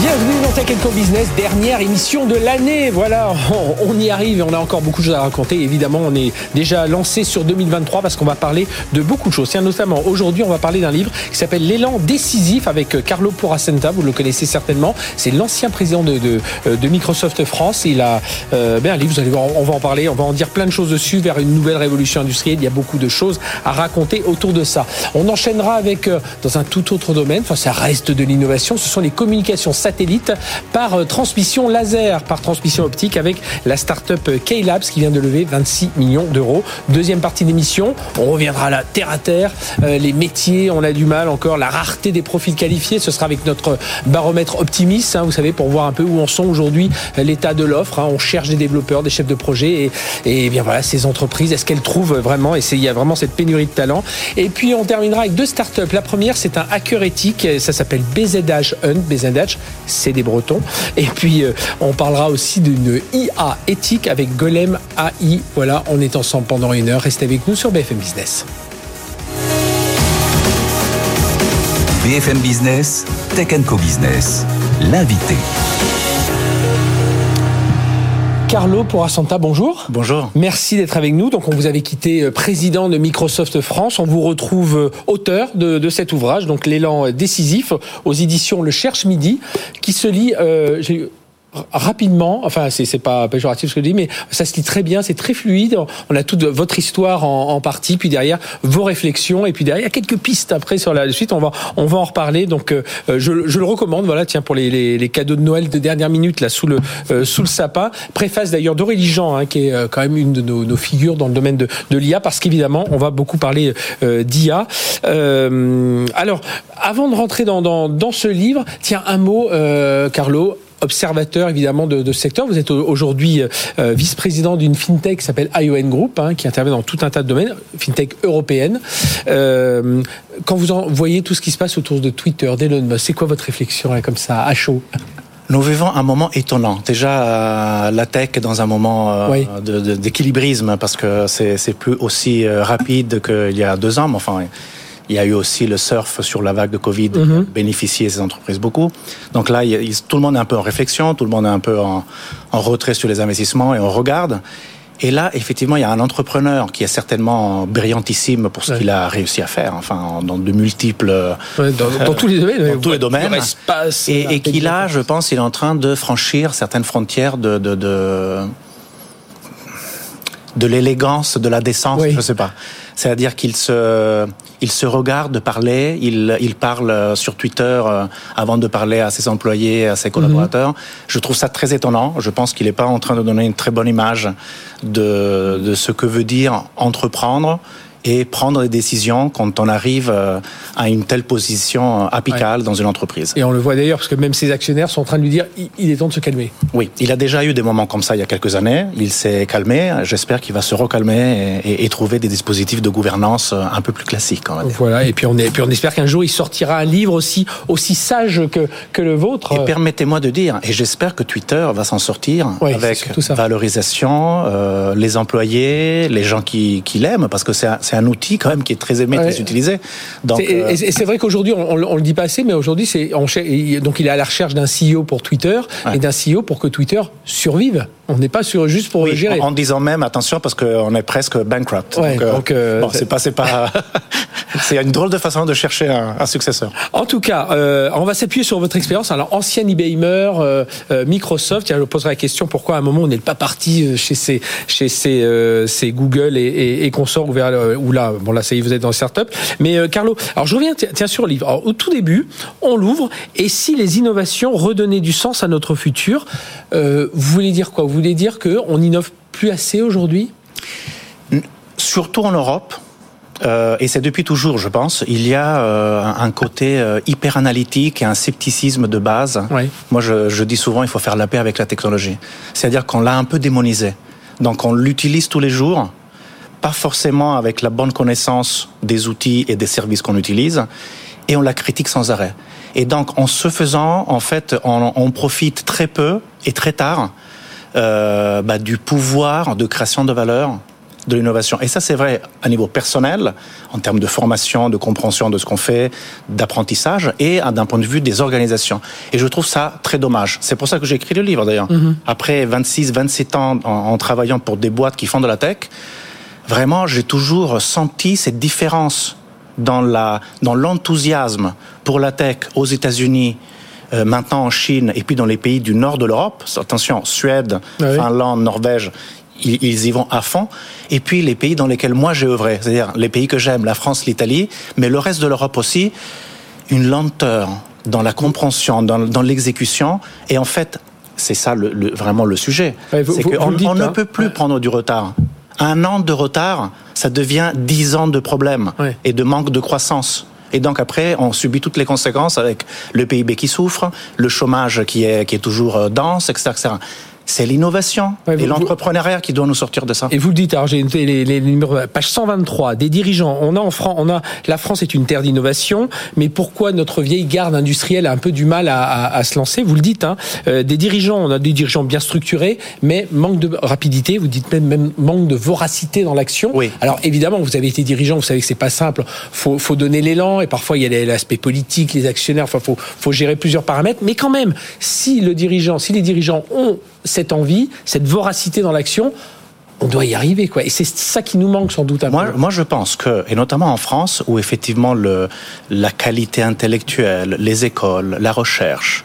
Bienvenue dans Tech Business, dernière émission de l'année. Voilà, on, y arrive et on a encore beaucoup de choses à raconter. Évidemment, on est déjà lancé sur 2023 parce qu'on va parler de beaucoup de choses. Tiens, notamment aujourd'hui, on va parler d'un livre qui s'appelle L'élan décisif avec euh, Carlo Poracenta. Vous le connaissez certainement. C'est l'ancien président de, de, euh, de, Microsoft France. Il a euh, ben, un livre, vous allez voir, on va en parler, on va en dire plein de choses dessus vers une nouvelle révolution industrielle. Il y a beaucoup de choses à raconter autour de ça. On enchaînera avec, dans un tout autre domaine, enfin ça reste de l'innovation, ce sont les communications satellite par euh, transmission laser, par transmission optique avec la start-up K-Labs qui vient de lever 26 millions d'euros. Deuxième partie d'émission, on reviendra là terre à terre, euh, les métiers, on a du mal encore, la rareté des profils qualifiés, ce sera avec notre baromètre optimiste, hein, vous savez, pour voir un peu où en sont aujourd'hui euh, l'état de l'offre. Hein. On cherche des développeurs, des chefs de projet et, et bien voilà, ces entreprises, est-ce qu'elles trouvent vraiment, et il y a vraiment cette pénurie de talent. Et puis on terminera avec deux start-up. La première, c'est un hacker éthique, ça s'appelle BZH Hunt, BZH, c'est des Bretons. Et puis, euh, on parlera aussi d'une IA éthique avec Golem AI. Voilà, on est ensemble pendant une heure. Restez avec nous sur BFM Business. BFM Business, Tech Co Business, l'invité. Carlo Porasanta, bonjour. Bonjour. Merci d'être avec nous. Donc, on vous avait quitté euh, président de Microsoft France. On vous retrouve euh, auteur de, cet ouvrage, donc l'élan décisif aux éditions Le Cherche Midi, qui se lit. Euh, rapidement, enfin c'est pas péjoratif ce que je dis, mais ça se lit très bien, c'est très fluide. On a toute votre histoire en, partie, puis derrière vos réflexions, et puis derrière quelques pistes après sur la suite. On va on va en reparler. Donc euh, je, je, le recommande. Voilà, tiens pour les, les, les, cadeaux de Noël de dernière minute là sous le euh, sous le sapin. Préface d'ailleurs d'Aurélie Jean, hein, qui est euh, quand même une de nos, nos, figures dans le domaine de, de l'IA, parce qu'évidemment on va beaucoup parler d'IA. alors avant de rentrer dans, dans, dans ce livre, tiens un mot, Carlo observateur évidemment de, ce secteur. Vous êtes aujourd'hui euh, vice-président d'une fintech qui s'appelle ION Group, hein, qui intervient dans tout un tas de domaines, fintech européenne. Euh, quand vous en voyez tout ce qui se passe autour de Twitter, d'Elon Musk, c'est quoi votre réflexion là, comme ça, à chaud? Nous vivons un moment étonnant. Déjà, euh, la tech est dans un moment d'équilibrisme parce que c'est plus aussi rapide qu'il y a deux ans. Mais enfin, il y a eu aussi le surf sur la vague de Covid, mm bénéficié ces entreprises beaucoup. Donc là, tout le monde est un peu en réflexion, tout le monde est un peu en, retrait sur les investissements et on regarde. Et là, effectivement, il y a un entrepreneur qui est certainement brillantissime pour ce qu'il a réussi à faire, enfin, dans de multiples... dans, tous les domaines. Dans tous les domaines. et, et qui là, je pense, il est en train de franchir certaines frontières de... de, de de l'élégance, de la décence, je je sais pas. C'est-à-dire qu'il se, il se regarde parler, il, il parle sur Twitter euh, avant de parler à ses employés, à ses collaborateurs. Je trouve ça très étonnant. Je pense qu'il n'est pas en train de donner une très bonne image de, de ce que veut dire entreprendre et prendre des décisions quand on arrive euh, à une telle position apicale dans une entreprise. Et on le voit d'ailleurs parce que même ses actionnaires sont en train de lui dire il est temps de se calmer. Oui, il a déjà eu des moments comme ça il y a quelques années. Il s'est calmé. J'espère qu'il va se recalmer et, et, trouver des dispositifs de gouvernance euh, un peu plus classiques. Voilà. Et puis on, est, puis on espère qu'un jour il sortira un livre aussi aussi sage que que le vôtre. Et permettez-moi de dire, et j'espère que Twitter va s'en sortir avec valorisation, euh, les employés, les gens qui, qui l'aiment, parce que c'est c'est un outil quand même qui est très aimé, très utilisé. Donc, euh, Et c'est vrai qu'aujourd'hui, on, on, le dit pas assez, mais aujourd'hui, c'est donc il est à la recherche d'un CEO pour Twitter et d'un CEO pour que Twitter survive. On n'est pas sur juste pour gérer. En, disant même attention parce qu'on est presque bankrupt. donc, euh, euh, bon, c'est pas c'est pas c'est une drôle de façon de chercher un, successeur. En tout cas, on va s'appuyer sur votre expérience. Alors ancien eBaymer, Microsoft. je poserai la question pourquoi à un moment on n'est pas parti chez ces chez ces, ces Google et, et, et consorts vers ou là, bon là, ça y est, vous êtes dans le startup. Mais euh, Carlo, alors je reviens tiens sur le livre. au tout début, on l'ouvre et si les innovations redonnaient du sens à notre futur, euh, vous voulez dire quoi? Vous voulez dire que on innove plus assez aujourd'hui? Surtout en Europe. Euh, et c'est depuis toujours, je pense. Il y a un côté hyper analytique et un scepticisme de base. Moi, je, je, dis souvent, il faut faire la paix avec la technologie. C'est-à-dire qu'on l'a un peu démonisé. Donc, on l'utilise tous les jours pas forcément avec la bonne connaissance des outils et des services qu'on utilise, et on la critique sans arrêt. Et donc, en se faisant, en fait, on, profite très peu et très tard euh, bah, du pouvoir de création de valeur de l'innovation. Et ça, c'est vrai à niveau personnel, en termes de formation, de compréhension de ce qu'on fait, d'apprentissage, et d'un point de vue des organisations. Et je trouve ça très dommage. C'est pour ça que j'ai écrit le livre, d'ailleurs. Mm-hmm. Après 26, 27 ans en, en travaillant pour des boîtes qui font de la tech, vraiment, j'ai toujours senti cette différence dans la dans l'enthousiasme pour la tech aux États-Unis, euh, maintenant en Chine et puis dans les pays du nord de l'Europe. Attention, Suède, ah Finlande, Norvège. Ils, y vont à fond. Et puis les pays dans lesquels moi j'ai œuvré, c'est-à-dire les pays que j'aime, la France, l'Italie, mais le reste de l'Europe aussi, une lenteur dans la compréhension, dans, dans l'exécution. Et en fait, c'est ça le, vraiment le sujet. c'est qu'on on ne hein. peut plus prendre du retard un an de retard, ça devient dix ans de problèmes et de manque de croissance. Et donc après, on subit toutes les conséquences avec le PIB qui souffre, le chômage qui est, qui est toujours euh, dense, etc. etc c'est l'innovation et l'entrepreneuriat qui doit nous sortir de ça. Et vous le dites, alors j'ai les, les, numéros, page 123, des dirigeants. On a en France, on a la France est une terre d'innovation, mais pourquoi notre vieille garde industrielle a un peu du mal à, à, se lancer? Vous le dites, hein, euh, des dirigeants, on a des dirigeants bien structurés, mais manque de rapidité. Vous dites même, même manque de voracité dans l'action. Oui. Alors évidemment, vous avez été dirigeant, vous savez que c'est pas simple. Faut, faut donner l'élan et parfois il y a l'aspect politique, les actionnaires. Enfin, faut, faut gérer plusieurs paramètres. Mais quand même, si le dirigeant, si les dirigeants ont cette envie, cette voracité dans l'action, on doit y arriver, quoi. Et c'est ça qui nous manque sans doute. moi, moi, je pense que, et notamment en France, où effectivement le, la qualité intellectuelle, les écoles, la recherche,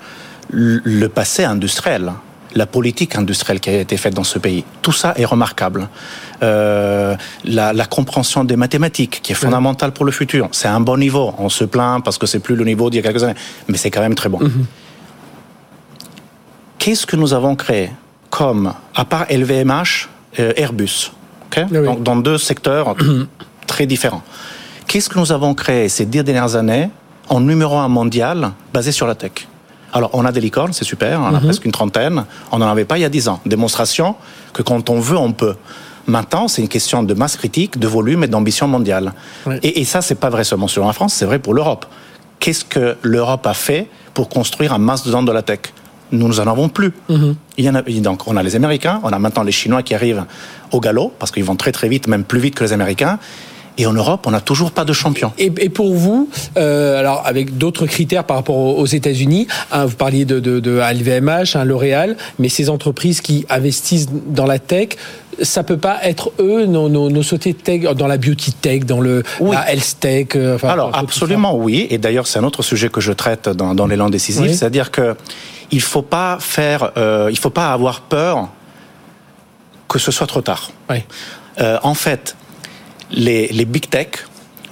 le passé industriel, la politique industrielle qui a été faite dans ce pays, tout ça est remarquable. Euh, la, la, compréhension des mathématiques, qui est fondamentale pour le futur, c'est un bon niveau. On se plaint parce que c'est plus le niveau d'il y a quelques années, mais c'est quand même très bon. Mhm qu'est-ce que nous avons créé comme, à part LVMH, euh, Airbus, dans deux secteurs très différents. Qu'est-ce que nous avons créé ces dix dernières années en numéro un mondial basé sur la tech? Alors, on a des licornes, c'est super, on a mhm. presque une trentaine. On n'en avait pas il y a dix ans. Démonstration que quand on veut, on peut. Maintenant, c'est une question de masse critique, de volume et d'ambition mondiale. Et, et, ça, c'est pas vrai seulement sur la France, c'est vrai pour l'Europe. Qu'est-ce que l'Europe a fait pour construire un mastodonte de la tech? Nous n'en avons plus. Mhm. Il y en a, donc on a les Américains, on a maintenant les Chinois qui arrivent au galop, parce qu'ils vont très très vite, même plus vite que les Américains. Et en Europe, on n'a toujours pas de champion. Et, pour vous, euh, alors avec d'autres critères par rapport aux, États-Unis, hein, vous parliez de, de, de LVMH, hein, L'Oréal, mais ces entreprises qui investissent dans la tech, ça peut pas être eux, nos, nos, nos sociétés tech, dans la beauty tech, dans le la health tech. Euh, alors absolument oui. Et d'ailleurs, c'est un autre sujet que je traite dans, dans l'élan décisif, c'est-à-dire que il faut pas faire, euh, il faut pas avoir peur que ce soit trop tard. Euh, en fait, les, les big tech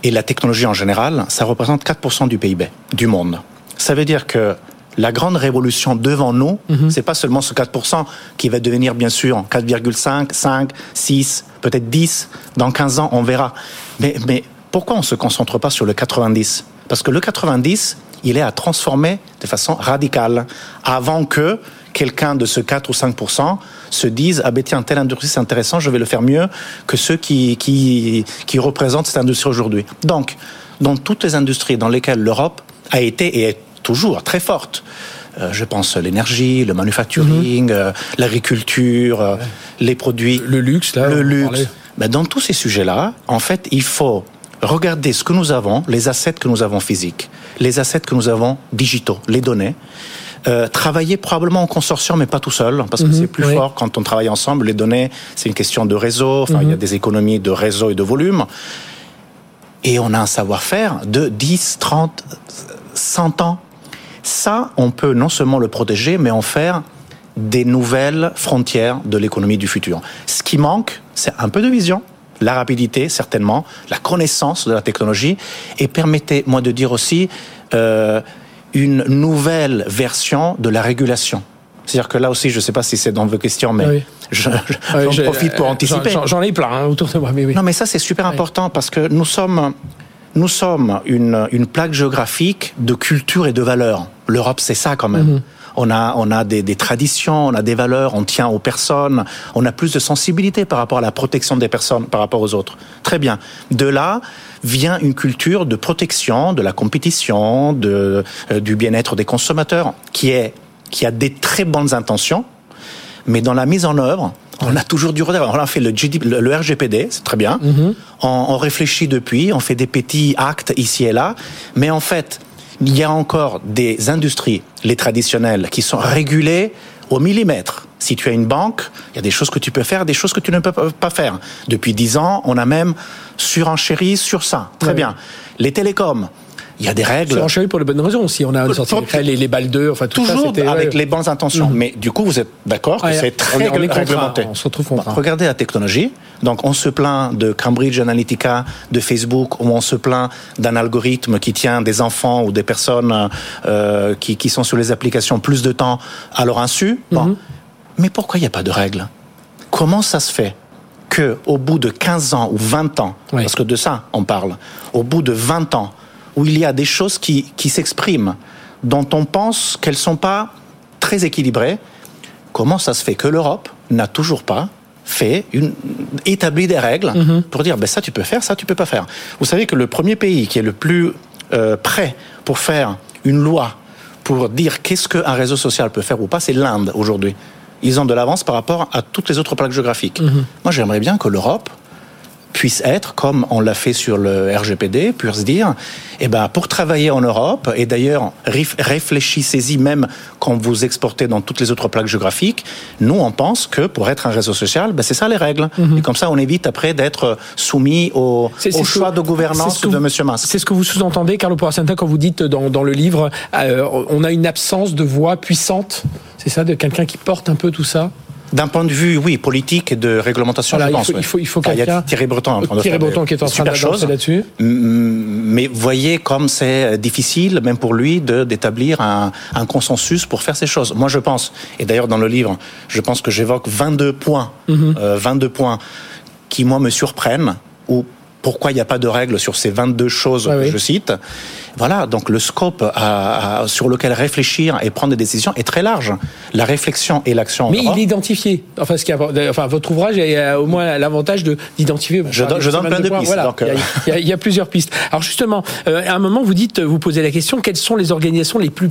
et la technologie en général, ça représente 4% du PIB du monde. Ça veut dire que la grande révolution devant nous, mm c'est pas seulement ce 4% qui va devenir bien sûr 4,5, 5, 6, peut-être 10. Dans 15 ans, on verra. Mais, mais pourquoi on se concentre pas sur le 90 Parce que le 90, il est à transformer de façon radicale avant que quelqu'un de ce 4 ou 5% se dise ah ben tiens telle industrie c'est intéressant je vais le faire mieux que ceux qui qui qui représentent cette industrie aujourd'hui donc dans toutes les industries dans lesquelles l'Europe a été et est toujours très forte euh, je pense l'énergie, le manufacturing, mhm. euh, l'agriculture, euh, les produits, le luxe, là, le luxe. Ben, dans tous ces sujets-là, en fait, il faut regarder ce que nous avons, les assets que nous avons physiques, les assets que nous avons digitaux, les données. Euh, travailler probablement en consortium, mais pas tout seul, parce que mhm. c'est plus fort quand on travaille ensemble. Les données, c'est une question de réseau. Enfin, il y a mhm. des économies de réseau et de volume. Et on a un savoir-faire de 10, 30, 100 ans. Ça, on peut non seulement le protéger, mais en faire des nouvelles frontières de l'économie du futur. Ce qui manque, c'est un peu de vision, la rapidité, certainement, la connaissance de la technologie, et permettez-moi de dire aussi euh, une nouvelle version de la régulation. C'est-à-dire que là aussi, je ne sais pas si c'est dans vos questions, mais j'en profite pour anticiper. J'en ai plein hein, autour de moi. Mais oui. Non, mais ça, c'est super important parce que nous sommes, nous sommes une, une plaque géographique de culture et de valeurs. L'Europe, c'est ça quand même. Mhm on a, on a des, traditions, on a des valeurs, on tient aux personnes, on a plus de sensibilité par rapport à la protection des personnes par rapport aux autres. Très bien. De là vient une culture de protection, de la compétition, de, euh, du bien-être des consommateurs, qui est qui a des très bonnes intentions, mais dans la mise en œuvre, On a toujours du retard. On a fait le, le, RGPD, c'est très bien. Mhm. on, réfléchit depuis, on fait des petits actes ici et là. Mais en fait, il y a encore des industries, les traditionnelles, qui sont régulées au millimètre. Si tu as une banque, il y a des choses que tu peux faire, des choses que tu ne peux pas faire. Depuis dix ans, on a même surenchéri sur ça. Très bien. Les télécoms, il y a des règles. C'est pour les bonnes raisons. Si on a sorti les, les, balles d'eux, enfin tout Toujours ça, avec les bonnes intentions. Mhm. Mais du coup, vous êtes d'accord que c'est très on réglementé. On se retrouve bah, Regardez la technologie. Donc, on se plaint de Cambridge Analytica, de Facebook, ou on se plaint d'un algorithme qui tient des enfants ou des personnes euh, qui, qui, sont sur les applications plus de temps à leur insu. Bon. Mhm. Mais pourquoi il n'y a pas de règles? Comment ça se fait que au bout de 15 ans ou 20 ans, parce que de ça on parle, au bout de 20 ans, où il y a des choses qui, qui s'expriment, dont on pense qu'elles ne sont pas très équilibrées, comment ça se fait que l'Europe n'a toujours pas fait une, établi des règles mhm. pour dire ben ça tu peux faire, ça tu peux pas faire. Vous savez que le premier pays qui est le plus euh, prêt pour faire une loi pour dire qu'est-ce qu'un réseau social peut faire ou pas, c'est l'Inde aujourd'hui. Ils ont de l'avance par rapport à toutes les autres plaques géographiques. Mhm. Moi, j'aimerais bien que l'Europe puisse être, comme on l'a fait sur le RGPD, puisse dire, eh ben, pour travailler en Europe, et d'ailleurs, réfléchissez-y même quand vous exportez dans toutes les autres plaques géographiques, nous, on pense que pour être un réseau social, ben, c'est ça les règles. Mhm. Et comme ça, on évite après d'être soumis au, choix de gouvernance de M. Mas. C'est ce que vous sous-entendez, Carlo Poracenta, quand vous dites dans, dans le livre, euh, on a une absence de voix puissante, c'est ça, de quelqu'un qui porte un peu tout ça? D'un point de vue, oui, politique et de réglementation, je pense. Il faut, il faut, il y a Thierry Breton en train Thierry Breton qui est en train d'avancer là-dessus. Mais voyez comme c'est difficile, même pour lui, d'établir un, un, consensus pour faire ces choses. Moi, je pense, et d'ailleurs dans le livre, je pense que j'évoque 22 points, 22 mhm. euh, points qui, moi, me surprennent, ou pourquoi il n'y a pas de règles sur ces 22 choses que je cite. Voilà, donc le scope à, sur lequel réfléchir et prendre des décisions est très large. La réflexion et l'action. Mais il est identifié. Enfin, ce qui a, enfin, votre ouvrage a au moins l'avantage d'identifier. Je, donne, je donne plein de, pistes. Voilà. Donc, euh. il, y a, plusieurs pistes. Alors justement, euh, à un moment, vous dites, vous posez la question quelles sont les organisations les plus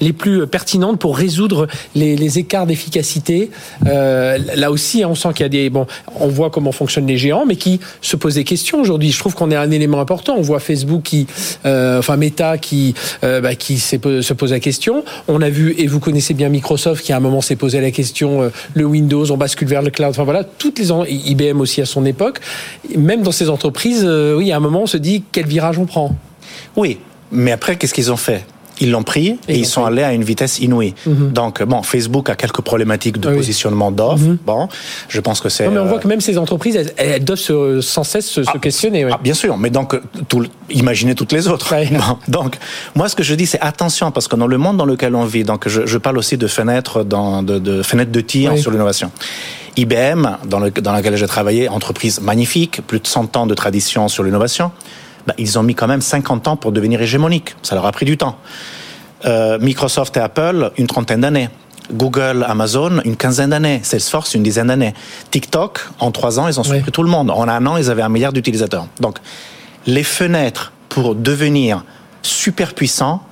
les plus pertinentes pour résoudre les, les écarts d'efficacité? Euh, Là aussi, on sent qu'il y a des bon, on voit comment fonctionnent les géants, mais qui se posent des questions aujourd'hui. Je trouve qu'on est un élément important. On voit Facebook qui euh, euh, enfin Meta qui euh, bah, qui se pose la question. On a vu et vous connaissez bien Microsoft qui à un moment s'est posé la question euh, le Windows, on bascule vers le cloud. Enfin voilà, toutes les IBM aussi à son époque. Même dans ces entreprises, oui, à un moment on se dit quel virage on prend? Oui, mais après qu'est-ce qu'ils ont fait? Ils l'ont pris et, ils, sont allés à une vitesse inouïe. Mhm. Donc, bon, Facebook a quelques problématiques de positionnement d'offres. Mhm. Bon, je pense que c'est. mais on voit que même ces entreprises, elles, doivent sans cesse se, ah, questionner. Ah, bien sûr, mais donc, tout, imaginez toutes les autres. donc, moi, ce que je dis, c'est attention, parce que dans le monde dans lequel on vit, donc je, parle aussi de fenêtres, dans, de, fenêtres de tir sur l'innovation. IBM, dans, le, dans laquelle j'ai travaillé, entreprise magnifique, plus de 100 ans de tradition sur l'innovation. Bah, ils ont mis quand même 50 ans pour devenir hégémoniques. Ça leur a pris du temps. Euh, Microsoft et Apple, une trentaine d'années. Google, Amazon, une quinzaine d'années. Salesforce, une dizaine d'années. TikTok, en trois ans, ils ont surpris tout le monde. En un an, ils avaient un milliard d'utilisateurs. Donc, les fenêtres pour devenir super puissants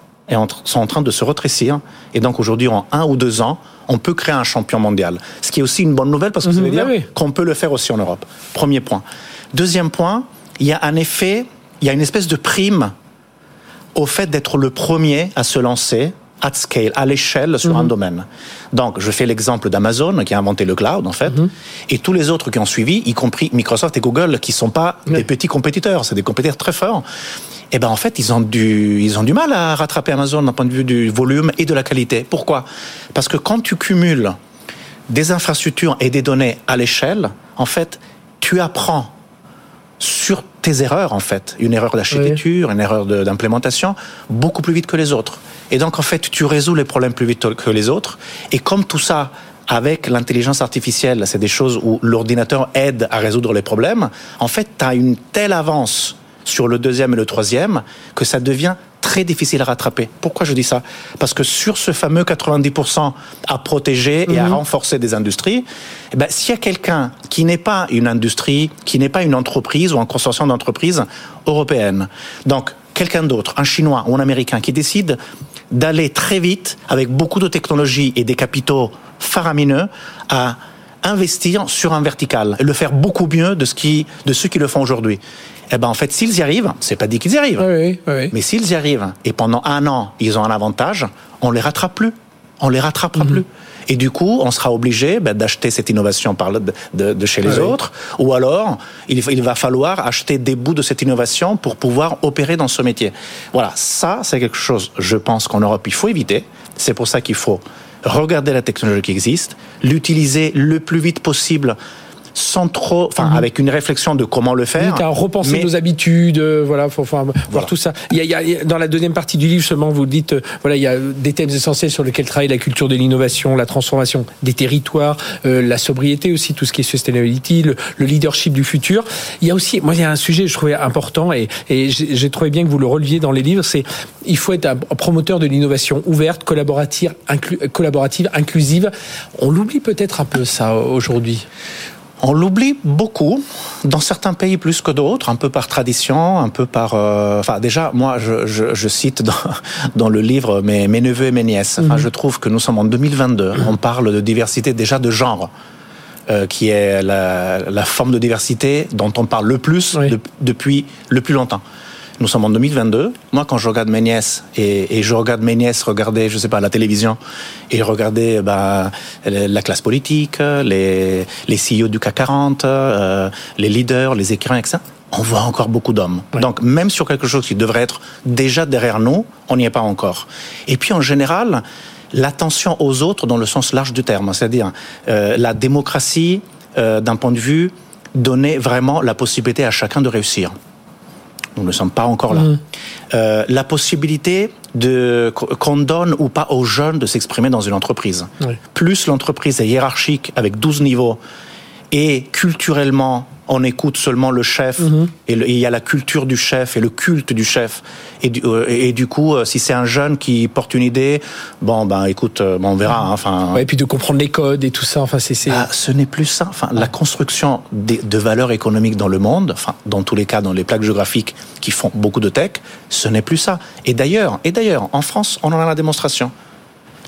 sont en train de se rétrécir. Et donc, aujourd'hui, en un ou deux ans, on peut créer un champion mondial. Ce qui est aussi une bonne nouvelle parce que ça veut mhm. dire qu'on peut le faire aussi en Europe. Premier point. Deuxième point, il y a un effet il y a une espèce de prime au fait d'être le premier à se lancer at scale, à l'échelle sur un mhm. domaine. Donc, je fais l'exemple d'Amazon qui a inventé le cloud en fait, mhm. et tous les autres qui ont suivi, y compris Microsoft et Google, qui sont pas des petits compétiteurs, c'est des compétiteurs très forts. Et eh ben en fait, ils ont du, ils ont du mal à rattraper Amazon d'un point de vue du volume et de la qualité. Pourquoi? Parce que quand tu cumules des infrastructures et des données à l'échelle, en fait, tu apprends sur tes erreurs en fait, une erreur d'architecture, une erreur d'implémentation, beaucoup plus vite que les autres. Et donc en fait, tu résous les problèmes plus vite que les autres. Et comme tout ça, avec l'intelligence artificielle, c'est des choses où l'ordinateur aide à résoudre les problèmes, en fait, tu as une telle avance sur le deuxième et le troisième que ça devient très difficile à rattraper. Pourquoi je dis ça? Parce que sur ce fameux 90% à protéger et à mhm. renforcer des industries, eh ben, s'il y a quelqu'un qui n'est pas une industrie, qui n'est pas une entreprise ou un consortium d'entreprises européenne, donc quelqu'un d'autre, un Chinois ou un Américain qui décide d'aller très vite avec beaucoup de technologies et des capitaux faramineux à investir sur un vertical et le faire beaucoup mieux de, ce qui, de ceux qui le font aujourd'hui. Eh ben en fait, s'ils y arrivent, c'est pas dit qu'ils y arrivent, oui, oui, mais s'ils y arrivent et pendant un an ils ont un avantage, on les rattrape plus, on les rattrapera mhm. plus. Et du coup, on sera obligé ben, d'acheter cette innovation par de, de, chez les autres, ou alors il, il, va falloir acheter des bouts de cette innovation pour pouvoir opérer dans ce métier. Voilà, ça c'est quelque chose, je pense qu'en Europe il faut éviter. C'est pour ça qu'il faut regarder la technologie qui existe, l'utiliser le plus vite possible sans trop, enfin, mhm. avec une réflexion de comment le faire. à repenser nos habitudes, euh, voilà, faut, voir tout ça. Il y, a, dans la deuxième partie du livre, seulement, vous dites, euh, voilà, il y a des thèmes essentiels sur lesquels travaille la culture de l'innovation, la transformation des territoires, euh, la sobriété aussi, tout ce qui est sustainability, le, leadership du futur. Il y a aussi, moi, il y a un sujet que je trouvais important et, et j'ai trouvé bien que vous le releviez dans les livres, c'est il faut être un promoteur de l'innovation ouverte, collaborative, collaborative, inclusive. On l'oublie peut-être un peu ça aujourd'hui? On l'oublie beaucoup, dans certains pays plus que d'autres, un peu par tradition, un peu par... Euh, enfin, déjà, moi, je, je, je cite dans, dans, le livre mes, mes, neveux et mes nièces. Enfin, mhm. Je trouve que nous sommes en 2022. Mhm. On parle de diversité déjà de genre. Euh, qui est la, la, forme de diversité dont on parle le plus depuis le plus longtemps. Nous sommes en 2022. Moi, quand je regarde mes nièces et, et je regarde mes nièces regarder, je sais pas, la télévision et regarder bah, la classe politique, les, les CEO du CAC 40, euh, les leaders, les écrivains, etc. On voit encore beaucoup d'hommes. Donc, même sur quelque chose qui devrait être déjà derrière nous, on n'y est pas encore. Et puis, en général, l'attention aux autres dans le sens large du terme, c'est-à-dire euh, la démocratie, euh, d'un point de vue, donner vraiment la possibilité à chacun de réussir. Nous ne sommes pas encore là. Mmh. Euh, la possibilité de qu'on donne ou pas aux jeunes de s'exprimer dans une entreprise. Plus l'entreprise est hiérarchique avec 12 niveaux et culturellement on écoute seulement le chef mhm. et, il y a la culture du chef et le culte du chef. Et du, euh, et du coup euh, si c'est un jeune qui porte une idée bon ben écoute euh, on verra hein, enfin et puis de comprendre les codes et tout ça enfin c'est ah, ce n'est plus ça. Enfin la construction de, de valeurs économiques dans le monde enfin dans tous les cas dans les plaques géographiques qui font beaucoup de tech ce n'est plus ça. Et d'ailleurs et d'ailleurs en France on en a la démonstration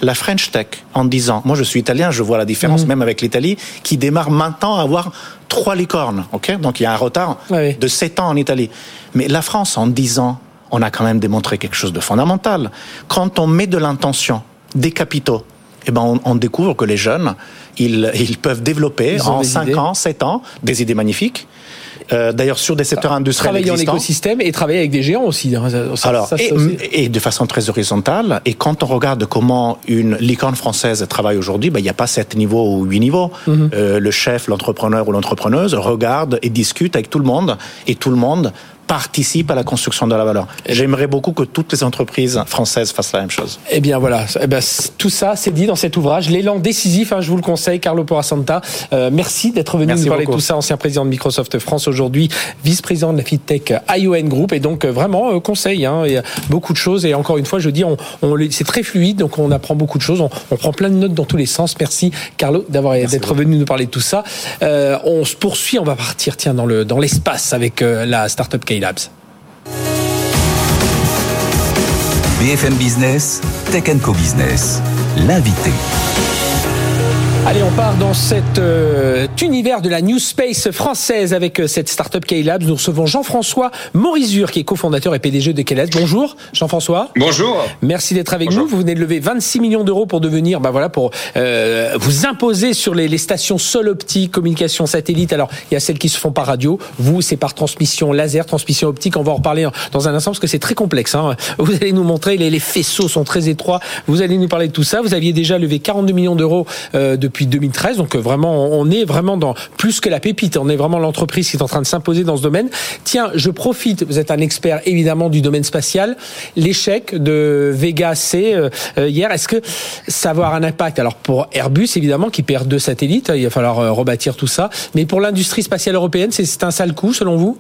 la French Tech en disant, moi je suis italien, je vois la différence mhm. même avec l'Italie, qui démarre maintenant à avoir trois licornes. ok? Donc il y a un retard de sept ans en Italie. Mais la France, en dix ans, on a quand même démontré quelque chose de fondamental. Quand on met de l'intention, des capitaux, eh ben on, découvre que les jeunes, ils, ils peuvent développer en cinq ans, sept ans, des idées magnifiques euh, d'ailleurs sur des secteurs industriels travailler existants. en écosystème et travailler avec des géants aussi. Hein, Alors, et, de façon très horizontale. Et quand on regarde comment une licorne française travaille aujourd'hui, ben, il n'y a pas sept niveaux ou huit niveaux. Mhm. euh, le chef, l'entrepreneur ou l'entrepreneuse regarde et discute avec tout le monde. Et tout le monde participe à la construction de la valeur. J'aimerais beaucoup que toutes les entreprises françaises fassent la même chose. Eh bien voilà, eh ben, tout ça c'est dit dans cet ouvrage, l'élan décisif, hein, je vous le conseille, Carlo Porasanta. Euh, merci d'être venu nous parler de tout ça, ancien président de Microsoft France aujourd'hui, vice-président de la FinTech ION Group, et donc euh, vraiment euh, conseil, hein, il y a beaucoup de choses, et encore une fois je dis, on, on c'est très fluide, donc on apprend beaucoup de choses, on, on, prend plein de notes dans tous les sens. Merci Carlo d'avoir d'être venu nous parler de tout ça. Euh, on se poursuit, on va partir tiens dans le dans l'espace avec euh, la startup BFM Business, Tech Co Business, l'invité. Allez, on part dans cet euh, univers de la New Space française avec euh, cette startup K-Labs. Nous recevons Jean-François Morizur, qui est cofondateur et PDG de K-Labs. Bonjour, Jean-François. Bonjour. Merci d'être avec nous. Vous venez de lever 26 millions d'euros pour devenir, bah voilà, pour euh, vous imposer sur les, les, stations sol optique, communication satellite. Alors, il y a celles qui se font par radio. Vous, c'est par transmission laser, transmission optique. On va en reparler dans un instant parce que c'est très complexe. Hein. Vous allez nous montrer, les, les, faisceaux sont très étroits. Vous allez nous parler de tout ça. Vous aviez déjà levé 42 millions d'euros euh, depuis depuis 2013. Donc euh, vraiment, on est vraiment dans plus que la pépite. On est vraiment l'entreprise qui est en train de s'imposer dans ce domaine. Tiens, je profite. Vous êtes un expert évidemment du domaine spatial. L'échec de Vega C euh, euh, hier, est-ce que ça va avoir un impact? Alors pour Airbus évidemment qui perd deux satellites, il va falloir rebâtir tout ça. Mais pour l'industrie spatiale européenne, c'est un sale coup selon vous?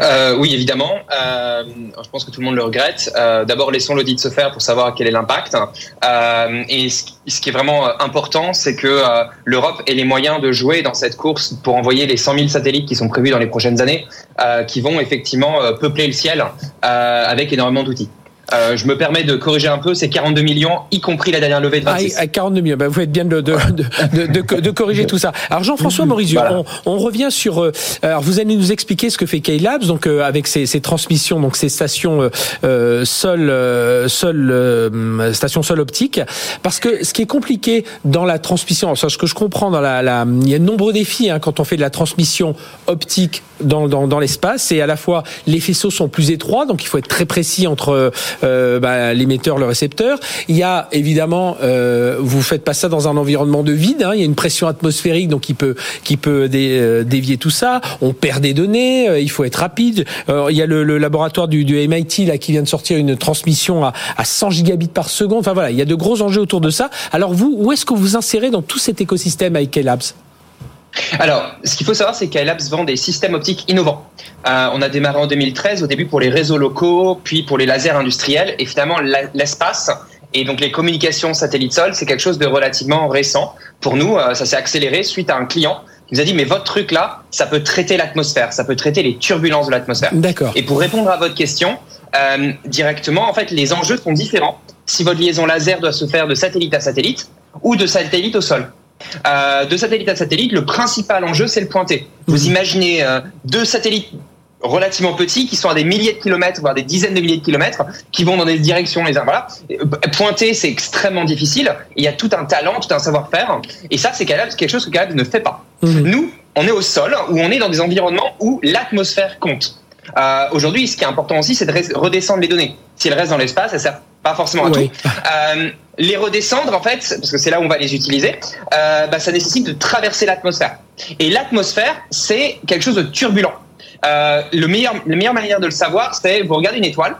Euh, oui, évidemment. Euh, je pense que tout le monde le regrette. Euh, D'abord, laissons l'audit se faire pour savoir quel est l'impact. Euh, et ce, qui est vraiment euh, important, c'est que euh, l'Europe ait les moyens de jouer dans cette course pour envoyer les 100 000 satellites qui sont prévus dans les prochaines années, qui vont effectivement peupler le ciel avec énormément d'outils. Euh, je me permets de corriger un peu, c'est 42 millions, y compris la dernière levée de 26. Ah, 42 millions, bah, vous faites bien de, de, de, de corriger tout ça. Alors Jean-François Morizio, on, on, revient sur... Euh, alors vous allez nous expliquer ce que fait K-Labs, donc euh, avec ses, ses, transmissions, donc ces stations euh, sol, sol, station sol optique, parce que ce qui est compliqué dans la transmission, ce que je comprends dans la, la il y a de nombreux défis hein, quand on fait de la transmission optique dans, dans, dans l'espace, c'est à la fois les faisceaux sont plus étroits, donc il faut être très précis entre euh, bah, l'émetteur, le récepteur. Il y a évidemment, euh, vous faites pas ça dans un environnement de vide. Hein, il y a une pression atmosphérique, donc qui peut qui peut euh, dévier tout ça. On perd des données. Euh, il faut être rapide. il y a le, le laboratoire du, du, MIT là qui vient de sortir une transmission à, à 100 gigabits par seconde. Enfin voilà, il y a de gros enjeux autour de ça. Alors vous, où est-ce que vous insérez dans tout cet écosystème avec Labs alors, ce qu'il faut savoir, c'est qu'Alabs vend des systèmes optiques innovants. Euh, on a démarré en 2013, au début pour les réseaux locaux, puis pour les lasers industriels, et finalement l'espace et donc les communications satellite-sol, c'est quelque chose de relativement récent. Pour nous, euh, ça s'est accéléré suite à un client qui nous a dit mais votre truc là, ça peut traiter l'atmosphère, ça peut traiter les turbulences de l'atmosphère. D'accord. Et pour répondre à votre question euh, directement, en fait, les enjeux sont différents. Si votre liaison laser doit se faire de satellite à satellite ou de satellite au sol. Euh, de satellite à satellite, le principal enjeu, c'est le pointé. Vous mhm. imaginez euh, deux satellites relativement petits qui sont à des milliers de kilomètres, voire des dizaines de milliers de kilomètres, qui vont dans des directions les uns. Voilà. Euh, pointer, c'est extrêmement difficile. Il y a tout un talent, tout un savoir-faire. Et ça, c'est quelque chose que Caleb ne fait pas. Mhm. Nous, on est au sol, où on est dans des environnements où l'atmosphère compte. Euh, Aujourd'hui, ce qui est important aussi, c'est de redescendre les données. Si elles restent dans l'espace, ça sert pas forcément à tout. Euh, les redescendre, en fait, parce que c'est là où on va les utiliser, euh, bah, ça nécessite de traverser l'atmosphère. Et l'atmosphère, c'est quelque chose de turbulent. Euh, le meilleur, la meilleure manière de le savoir, c'est vous regardez une étoile,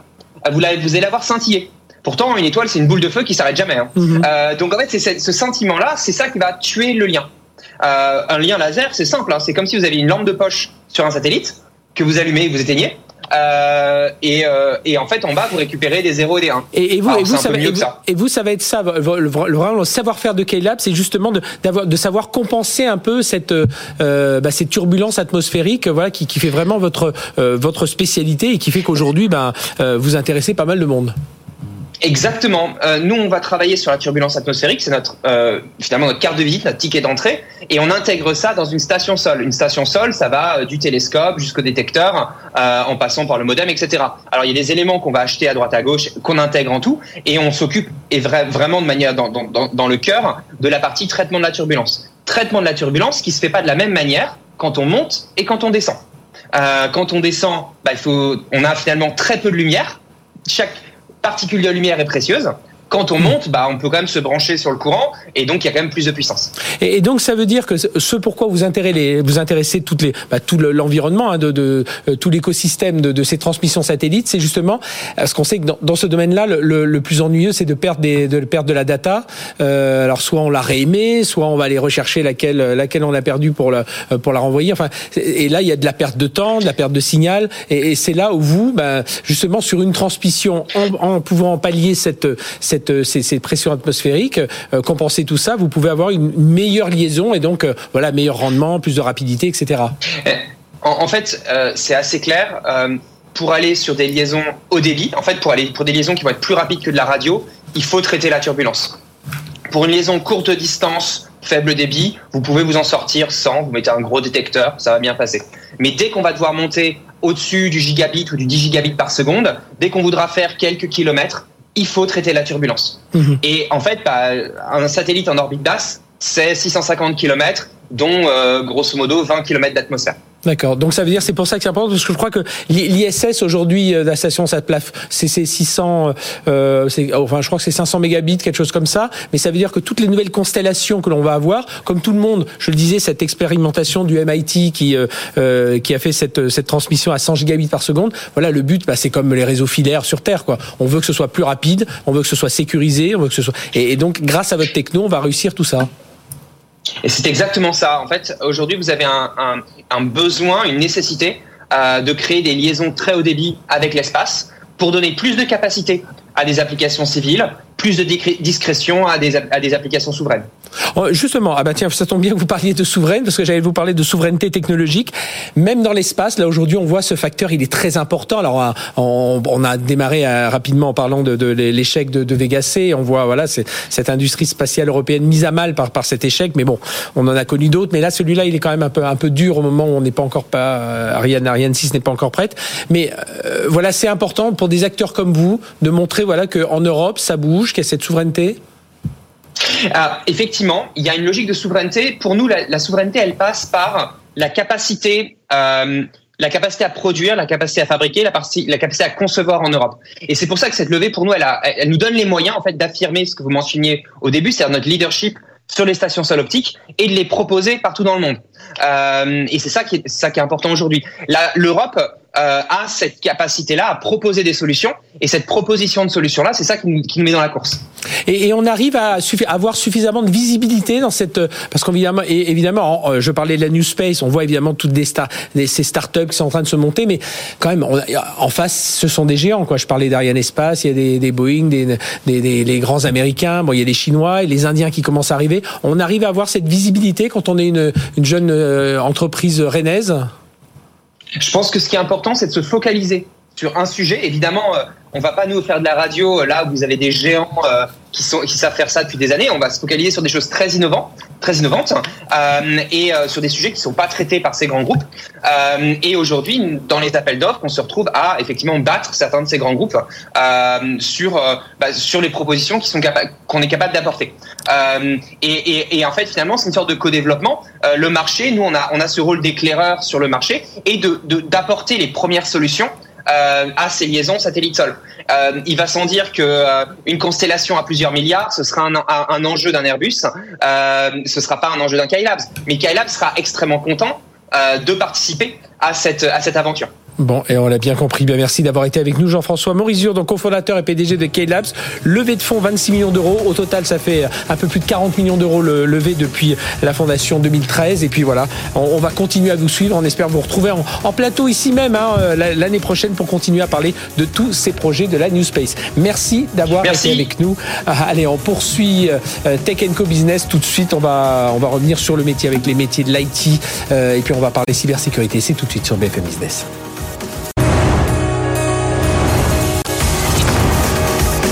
vous, vous allez la voir scintiller. Pourtant, une étoile, c'est une boule de feu qui s'arrête jamais. Hein. Mhm. donc en fait, c'est ce sentiment-là, c'est ça qui va tuer le lien. Un lien laser, c'est simple. Hein. C'est comme si vous aviez une lampe de poche sur un satellite que vous allumez et vous éteignez. Euh, et, euh, et, en fait, en bas, vous récupérez des 0 et des 1. Et, et vous, et vous, ça va, et vous, ça va être ça, vraiment le savoir-faire de K-Lab, c'est justement de, de savoir compenser un peu cette, euh, bah, cette turbulence atmosphérique, voilà, qui, qui fait vraiment votre, votre spécialité et qui fait qu'aujourd'hui, bah, vous intéressez pas mal de monde. Exactement. Euh, nous, on va travailler sur la turbulence atmosphérique. C'est notre euh, finalement notre carte de visite, notre ticket d'entrée, et on intègre ça dans une station sol. Une station sol, ça va euh, du télescope jusqu'au détecteur, euh, en passant par le modem, etc. Alors, il y a des éléments qu'on va acheter à droite à gauche, qu'on intègre en tout, et on s'occupe et vraiment de manière dans, dans, dans, le cœur de la partie traitement de la turbulence. Traitement de la turbulence qui se fait pas de la même manière quand on monte et quand on descend. Euh, quand on descend, bah, il faut, on a finalement très peu de lumière. Chaque particule de lumière est précieuse quand on monte, bah, on peut quand même se brancher sur le courant et donc il y a quand même plus de puissance. Et, donc ça veut dire que ce pourquoi vous intéressez, vous intéressez toutes les, bah, tout l'environnement hein, de, de, euh, tout l'écosystème de, de, ces transmissions satellites, c'est justement parce qu'on sait que dans, dans ce domaine-là, le, le, plus ennuyeux, c'est de perdre des, de perdre de la data. Euh, alors soit on l'a réaimé, soit on va aller rechercher laquelle, laquelle on a perdu pour la, pour la renvoyer. Enfin, et là il y a de la perte de temps, de la perte de signal, et, et c'est là où vous, bah, justement sur une transmission, en, en pouvant pallier cette, cette cette, ces, pressions atmosphériques, euh, compenser tout ça, vous pouvez avoir une meilleure liaison et donc euh, voilà meilleur rendement, plus de rapidité, etc. Eh, en, fait, euh, c'est assez clair. pour aller sur des liaisons haut débit, en fait, pour aller pour des liaisons qui vont être plus rapides que de la radio, il faut traiter la turbulence. Pour une liaison courte distance, faible débit, vous pouvez vous en sortir sans, vous mettez un gros détecteur, ça va bien passer. Mais dès qu'on va devoir monter au-dessus du gigabit ou du 10 gigabits par seconde, dès qu'on voudra faire quelques kilomètres, il faut traiter la turbulence. Mhm. Et en fait, bah, un satellite en orbite basse, c'est 650 km, dont euh, grosso modo 20 km d'atmosphère. D'accord. Donc ça veut dire c'est pour ça que c'est important parce que je crois que l'ISS aujourd'hui euh, la station ça plaf c'est 600 euh, enfin je crois que c'est 500 mégabits quelque chose comme ça mais ça veut dire que toutes les nouvelles constellations que l'on va avoir comme tout le monde je le disais cette expérimentation du MIT qui euh, euh, qui a fait cette cette transmission à 100 gigabits par seconde voilà le but bah, c'est comme les réseaux filaires sur terre quoi on veut que ce soit plus rapide on veut que ce soit sécurisé on veut que ce soit et donc grâce à votre techno on va réussir tout ça. Et c'est exactement ça. En fait, aujourd'hui, vous avez un, besoin, une nécessité euh, de créer des liaisons très haut débit avec l'espace pour donner plus de capacité à des applications civiles, plus de discrétion à des, à des applications souveraines. Oh, justement, ah bah tiens, ça tombe bien que vous parliez de souveraine, parce que j'allais vous parler de souveraineté technologique. Même dans l'espace, là aujourd'hui, on voit ce facteur, il est très important. Alors, on, a démarré euh, rapidement en parlant de, l'échec de, de Vega C. On voit, voilà, cette industrie spatiale européenne mise à mal par, par cet échec. Mais bon, on en a connu d'autres. Mais là, celui-là, il est quand même un peu, un peu dur au moment où on n'est pas encore pas, euh, Ariane, Ariane 6 n'est pas encore prête. Mais euh, voilà, c'est important pour des acteurs comme vous de montrer, voilà, qu'en Europe, ça bouge, y a cette souveraineté. Ah, effectivement, il y a une logique de souveraineté. Pour nous, la, souveraineté, elle passe par la capacité, euh, la capacité à produire, la capacité à fabriquer, la, capacité à concevoir en Europe. Et c'est pour ça que cette levée, pour nous, elle, elle nous donne les moyens en fait d'affirmer ce que vous mentionniez au début, c'est-à-dire notre leadership sur les stations sol optiques et de les proposer partout dans le monde. Euh, et c'est ça qui est, important aujourd'hui. L'Europe euh, a cette capacité-là à proposer des solutions, et cette proposition de solutions-là, c'est ça qui nous, met dans la course. Et, on arrive à avoir suffisamment de visibilité dans cette, parce qu'évidemment, évidemment, euh, je parlais de la New Space, on voit évidemment toutes ces startups qui sont en train de se monter, mais quand même, en face, ce sont des géants. Je parlais d'Ariane Espace, il y a des, Boeing, des, les grands Américains, bon, il y a les Chinois et les Indiens qui commencent à arriver. On arrive à avoir cette visibilité quand on est une jeune euh, entreprise rennaise? Je pense que ce qui est important, c'est de se focaliser sur un sujet. Évidemment, euh, on va pas nous faire de la radio euh, là où vous avez des géants euh, qui sont qui savent faire ça depuis des années. On va se focaliser sur des choses très innovantes, très innovantes, euh, et sur des sujets qui sont pas traités par ces grands groupes. et aujourd'hui, dans les appels d'offres, on se retrouve à effectivement battre certains de ces grands groupes sur bah, sur les propositions qui sont qu'on est capable d'apporter. Et, et, et, en fait, finalement, c'est une sorte de co-développement. le marché, nous, on a on a ce rôle d'éclaireur sur le marché et de d'apporter les premières solutions euh, à ces liaisons satellite-sol. Euh, il va sans dire que euh, une constellation à plusieurs milliards, ce sera un, enjeu d'un Airbus, euh, ce sera pas un enjeu d'un Skylab. Mais Skylab sera extrêmement content de participer à cette à cette aventure. Bon, et on l'a bien compris. Bien, merci d'avoir été avec nous, Jean-François Morizur, donc cofondateur et PDG de K-Labs. Levée de fonds, 26 millions d'euros. Au total, ça fait un peu plus de 40 millions d'euros levés depuis la fondation 2013. Et puis voilà, on, va continuer à vous suivre. On espère vous retrouver en, plateau ici même hein, l'année prochaine pour continuer à parler de tous ces projets de la New Space. Merci d'avoir été avec nous. Ah, allez, on poursuit euh, Tech Co Business tout de suite. On va, on va revenir sur le métier avec les métiers de l'IT. Euh, et puis on va parler cybersécurité. C'est tout de suite sur BFM Business.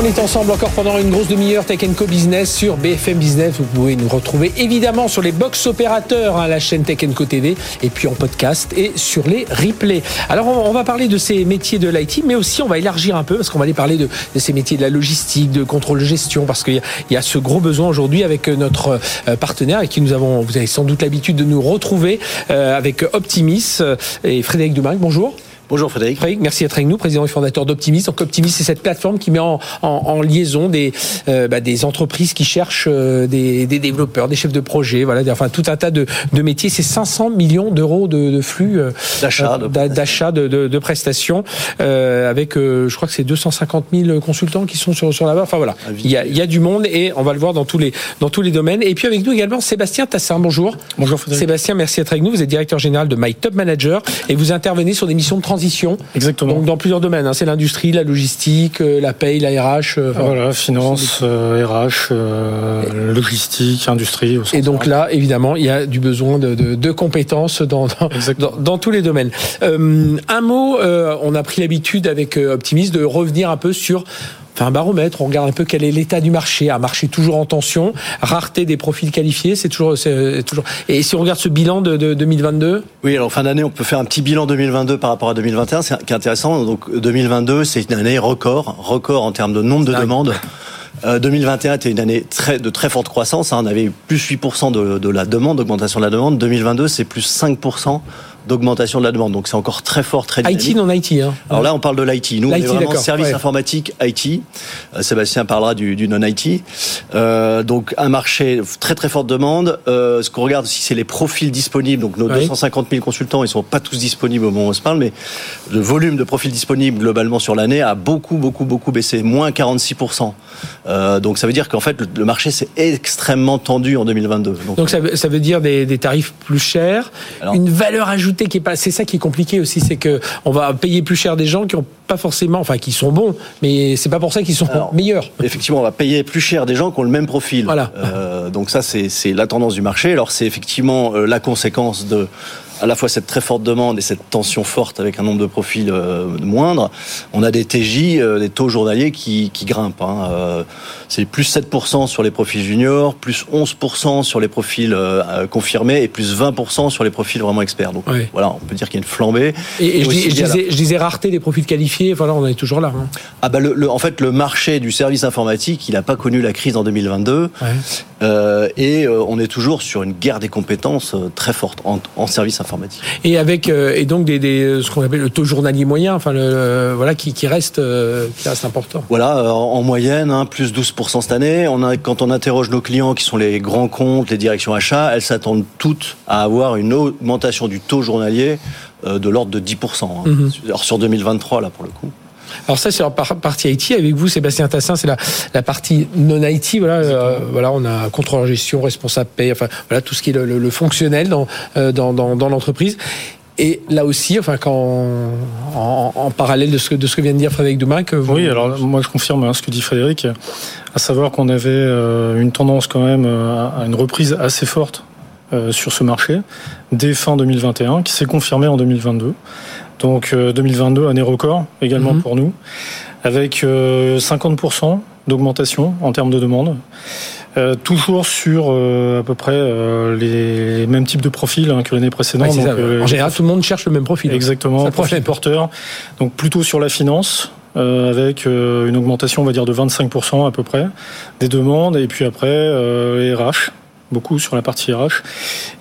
On est ensemble encore pendant une grosse demi-heure Tech Co Business sur BFM Business. Vous pouvez nous retrouver évidemment sur les box opérateurs, hein, la chaîne Tech Co TV, et puis en podcast et sur les replays. Alors on, va parler de ces métiers de l'IT, mais aussi on va élargir un peu parce qu'on va aller parler de, ces métiers de la logistique, de contrôle de gestion, parce qu'il y, a ce gros besoin aujourd'hui avec notre euh, partenaire et qui nous avons, vous avez sans doute l'habitude de nous retrouver euh, avec Optimis et Frédéric Dumas. Bonjour. Bonjour Frédéric. Frédéric, merci d'être avec nous, président et fondateur d'Optimis. Donc Optimis, c'est cette plateforme qui met en, en, liaison des, euh, bah, des entreprises qui cherchent euh, des, des, développeurs, des chefs de projet, voilà, enfin tout un tas de, de métiers. C'est 500 millions d'euros de, de, flux euh, d'achat, d'achat de, de, prestations, avec, je crois que c'est 250 000 consultants qui sont sur, sur la bas Enfin voilà, il y, a, il y a du monde et on va le voir dans tous les dans tous les domaines. Et puis avec nous également Sébastien Tassin. Bonjour. Bonjour Frédéric. Sébastien, merci d'être avec nous. Vous êtes directeur général de My Top Manager et vous intervenez sur des missions de transition Exactement. Donc dans plusieurs domaines, hein. c'est l'industrie, la logistique, euh, la paye, la RH. Euh, voilà, finance, RH, euh, logistique, industrie. Et donc là, évidemment, il y a du besoin de, de, de compétences dans dans, dans, dans, tous les domaines. un mot, on a pris l'habitude avec Optimis de revenir un peu sur un baromètre, on regarde un peu quel est l'état du marché, un marché toujours en tension, rareté des profils qualifiés, c'est toujours, toujours. Et si on regarde ce bilan de, 2022 Oui, alors fin d'année, on peut faire un petit bilan 2022 par rapport à 2021, c'est qui est intéressant. Donc 2022, c'est une année record, record en termes de nombre de demandes. 2021 était une année très, de très forte croissance. Hein. On avait plus 8% de, de la demande, d'augmentation de la demande. 2022, c'est plus 5% d'augmentation de la demande. Donc c'est encore très fort, très dynamique. IT non IT. Hein. Alors là, on parle de l'IT. Nous, on est vraiment service informatique IT. Euh, Sébastien parlera du, du non-IT. Euh, donc un marché très très forte demande. Euh, ce qu'on regarde aussi, c'est les profils disponibles. Donc nos 250 000 consultants, ils sont pas tous disponibles au moment où on se parle, mais le volume de profils disponibles globalement sur l'année a beaucoup beaucoup beaucoup baissé, moins 46 euh, Donc ça veut dire qu'en fait le, marché s'est extrêmement tendu en 2022. Donc, donc ça, veut, ça, veut, dire des, des tarifs plus chers, une valeur ajoutée qui est pas. C'est ça qui est compliqué aussi, c'est que on va payer plus cher des gens qui ont pas forcément, enfin qui sont bons, mais c'est pas pour ça qu'ils sont meilleurs. Effectivement, on va payer plus cher des gens qui ont le même profil. Voilà. Euh, donc ça, c'est la tendance du marché. Alors c'est effectivement euh, la conséquence de à la fois cette très forte demande et cette tension forte avec un nombre de profils euh, moindre, on a des TJ, euh, des taux journaliers qui, qui grimpent. Hein. Euh, c'est plus 7% sur les profils juniors, plus 11% sur les profils confirmés et plus 20% sur les profils vraiment experts. Donc voilà, on peut dire qu'il y a une flambée. Et, je, disais, rareté des profils qualifiés, voilà, on est toujours là. Hein. Ah bah le, en fait, le marché du service informatique, il n'a pas connu la crise en 2022. Euh, et euh, on est toujours sur une guerre des compétences euh, très forte en, en service informatique. Et avec et donc des, des, ce qu'on appelle le taux journalier moyen, enfin le, voilà qui, qui reste qui reste important. Voilà en, moyenne hein, plus 12% cette année. On a quand on interroge nos clients qui sont les grands comptes, les directions achats, elles s'attendent toutes à avoir une augmentation du taux journalier de l'ordre de 10%. Hein. Mhm. Alors sur 2023 là pour le coup. Alors ça, c'est la partie IT. Avec vous, Sébastien Tassin, c'est la, la partie non-IT. Voilà, euh, voilà, on a contrôle gestion, responsable paie, enfin voilà tout ce qui est le, fonctionnel dans, euh, dans, dans, dans l'entreprise. Et là aussi, enfin, quand en, en, parallèle de ce, que, de ce que vient de dire Frédéric Dumas, que vous... Oui, alors moi je confirme hein, ce que dit Frédéric, à savoir qu'on avait euh, une tendance quand même à une reprise assez forte sur ce marché dès fin 2021, qui s'est confirmée en 2022. Donc 2022, euh, année record également mhm. pour nous, avec 50% euh, d'augmentation en termes de demande. Euh, toujours sur à peu près les mêmes types de profils hein, que l'année précédente. en général, tout le monde cherche le même profil. Exactement, profil porteur. Donc plutôt sur la finance, avec une augmentation, on va dire, de 25% à peu près des demandes, et puis après les RH beaucoup sur la partie RH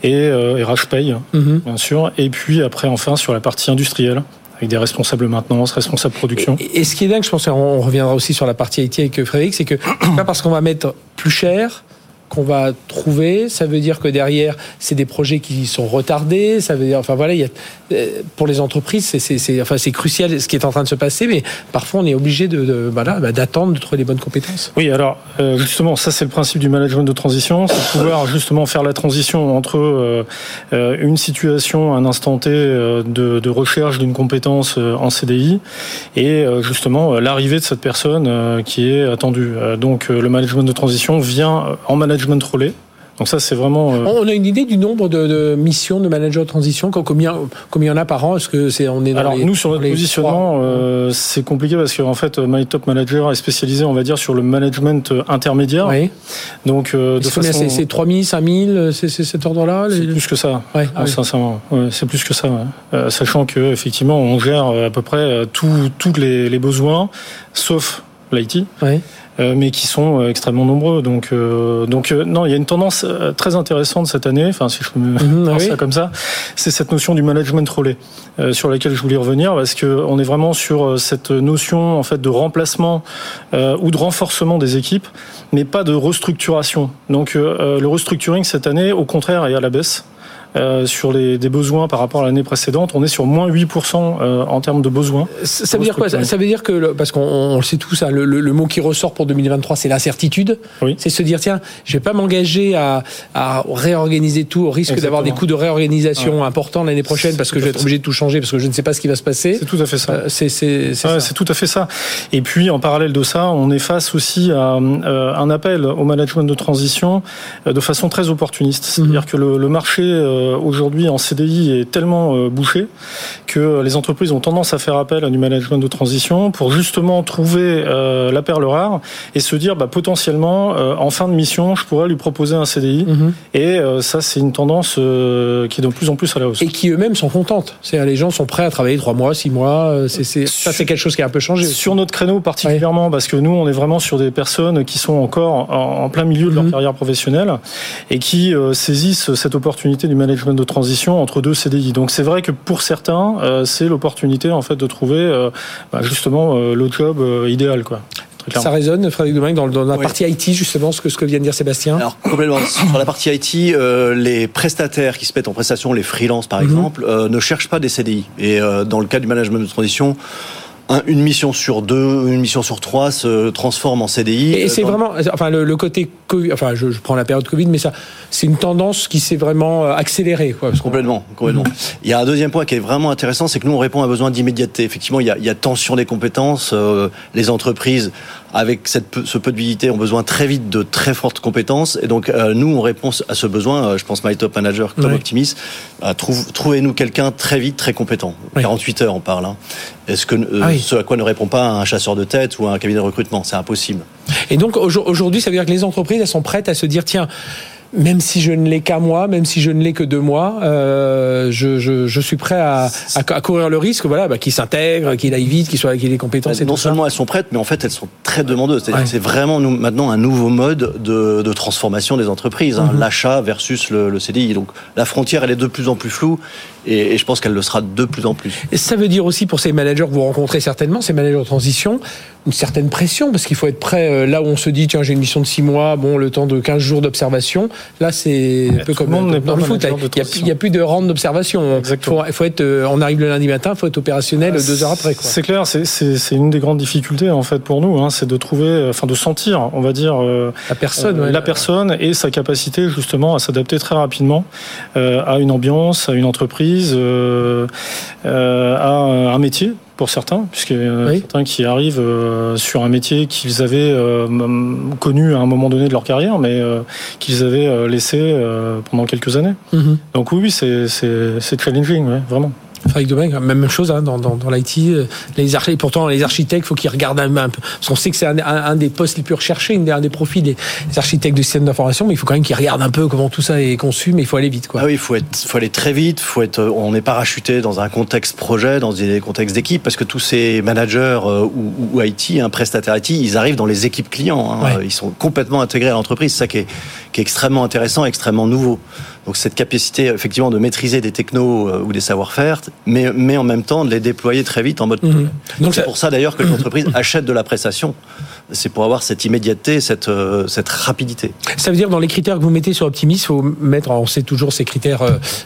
et euh, RH paye, mhm. bien sûr. Et puis après, enfin, sur la partie industrielle avec des responsables maintenance, responsables production. Et, ce qui est dingue, je pense, on reviendra aussi sur la partie IT avec Frédéric, c'est que pas parce qu'on va mettre plus cher qu'on va trouver. Ça veut dire que derrière, c'est des projets qui sont retardés. Ça veut dire, enfin voilà, il y a, euh, pour les entreprises, c'est, enfin, c'est crucial ce qui est en train de se passer, mais parfois on est obligé de, voilà, bah, d'attendre de trouver les bonnes compétences. Oui, alors euh, justement, ça c'est le principe du management de transition, c'est pouvoir justement faire la transition entre euh, une situation, un instant T de recherche d'une compétence en CDI et justement l'arrivée de cette personne qui est attendue. Donc le management de transition vient en management management relais. Donc ça, c'est vraiment. Euh, on a une idée du nombre de, missions de manager de transition, combien, combien il y en a par an Est-ce que c'est on est dans Alors nous sur notre positionnement, euh, c'est compliqué parce qu'en fait, My Top Manager est spécialisé, on va dire, sur le management euh, intermédiaire. Oui. Donc de façon... c'est 3000, 5000, c'est cet ordre-là C'est plus que ça. Ouais, ah sincèrement, c'est plus que ça. sachant que effectivement, on gère à peu près tous les, les besoins, sauf l'IT. Oui. Euh, mais qui sont euh, extrêmement nombreux. Donc, euh, donc non, il y a une tendance très intéressante cette année, enfin si je peux me mhm, ça comme ça, c'est cette notion du management relais sur laquelle je voulais revenir parce que on est vraiment sur cette notion en fait de remplacement ou de renforcement des équipes, mais pas de restructuration. Donc le restructuring cette année, au contraire, est à la baisse. Euh, sur les, des besoins par rapport à l'année précédente. On est sur moins 8% euh, en termes de besoins. Ça, veut dire quoi? Ça, veut dire que, parce qu'on le sait tous, ça, le, le, mot qui ressort pour 2023, c'est l'incertitude. Oui. C'est se dire, tiens, je vais pas m'engager à, à, réorganiser tout au risque d'avoir des coûts de réorganisation importants l'année prochaine parce que je vais être obligé de tout changer parce que je ne sais pas ce qui va se passer. C'est tout à fait ça. Euh, c'est tout à fait ça. Et puis, en parallèle de ça, on est face aussi à un appel au management de transition de façon très opportuniste. C'est-à-dire mhm. que le, le marché euh, aujourd'hui en CDI est tellement euh, bouché que les entreprises ont tendance à faire appel à du management de transition pour justement trouver euh, la perle rare et se dire bah, potentiellement en fin de mission je pourrais lui proposer un CDI mhm. et ça c'est une tendance qui est de plus en plus à la hausse. Et qui eux-mêmes sont contentes. C'est les gens sont prêts à travailler trois mois six mois ça c'est quelque chose qui a un peu changé sur notre créneau particulièrement parce que nous on est vraiment sur des personnes qui sont encore en, plein milieu de leur mhm. carrière professionnelle et qui saisissent cette opportunité du management management de transition entre deux CDI. Donc c'est vrai que pour certains, c'est l'opportunité en fait de trouver bah, justement le job idéal, quoi. Ça résonne, Frédéric Domingue, dans, dans la partie IT, justement, ce que, ce que vient de dire Sébastien? Alors, complètement. Sur la partie IT, euh, les prestataires qui se mettent en prestation, les freelances par mhm. exemple, euh, ne cherchent pas des CDI. Et euh, dans le cas du management de transition, une mission sur deux, une mission sur trois se transforme en CDI. Et c'est vraiment, enfin le, côté, enfin je, prends la période Covid, mais ça, c'est une tendance qui s'est vraiment euh, accélérée. Quoi, complètement, complètement. Mhm. Il y a un deuxième point qui est vraiment intéressant, c'est que nous on répond à un besoin d'immédiateté. Effectivement, il y, a, il y a tension des compétences. Euh, les entreprises avec cette, ce peu de visibilité ont besoin très vite de très fortes compétences. Et donc, euh, nous, on répond à ce besoin. je pense My Top Manager comme Optimist. trouve, trouvez-nous quelqu'un très vite, très compétent. 48 heures, on parle. Hein. Est-ce que ah ce à quoi ne répond pas un chasseur de tête ou un cabinet de recrutement? C'est impossible. Et donc aujourd'hui, ça veut dire que les entreprises, elles sont prêtes à se dire tiens même si je ne l'ai qu'à moi, même si je ne l'ai que deux mois, euh, je, je, je, suis prêt à, à, courir le risque, voilà, bah, qu'il s'intègre, qu'il aille vite, qu'il soit, qu'il ait des compétences. Et non seulement elles sont prêtes, mais en fait elles sont très demandeuses. C'est vraiment nous, maintenant un nouveau mode de, de transformation des entreprises, hein, mhm. l'achat versus le, le, CDI. Donc la frontière elle est de plus en plus floue et, et je pense qu'elle le sera de plus en plus. Et ça veut dire aussi pour ces managers que vous rencontrez certainement, ces managers de transition, une certaine pression parce qu'il faut être prêt euh, là où on se dit tiens j'ai une mission de 6 mois, bon le temps de 15 jours d'observation. Là c'est un peu comme dans le foot, il n'y a, plus de rente d'observation. Il faut, être, euh, on arrive le lundi matin, il faut être opérationnel ah, deux heures après. C'est clair, c'est une des grandes difficultés en fait pour nous, hein, c'est de trouver, euh, enfin de sentir, on va dire la personne, la personne et sa capacité justement à s'adapter très rapidement à une ambiance, à une entreprise, à un métier pour certains, puisqu'il y a certains qui arrivent euh, sur un métier qu'ils avaient euh, connu à un moment donné de leur carrière, mais euh, qu'ils avaient laissé pendant quelques années. Mhm. Donc oui, c'est challenging, vraiment. Frédéric Domingue, même chose hein, dans, dans, dans l'IT. Euh, les architectes, pourtant, les architectes, faut qu'ils regardent un, peu. Parce qu'on sait que c'est un, un, des postes les plus recherchés, un des profils des, architectes de système d'information, mais il faut quand même qu'ils regardent un peu comment tout ça est conçu, mais il faut aller vite. Quoi. Ah oui, il faut, être, faut aller très vite. Faut être, on est parachuté dans un contexte projet, dans des contextes d'équipe, parce que tous ces managers euh, ou, ou, IT, un prestataire IT, ils arrivent dans les équipes clients. Hein. Ils sont complètement intégrés à l'entreprise. C'est ça qui est, qui est extrêmement intéressant, extrêmement nouveau. Donc cette capacité effectivement de maîtriser des technos euh, ou des savoir-faire, mais, mais en même temps de les déployer très vite en mode mhm. Donc c'est pour ça d'ailleurs que les entreprises achètent de la prestation c'est pour avoir cette immédiateté, cette, euh, cette rapidité. Ça veut dire dans les critères que vous mettez sur Optimis, il faut mettre, on sait toujours ces critères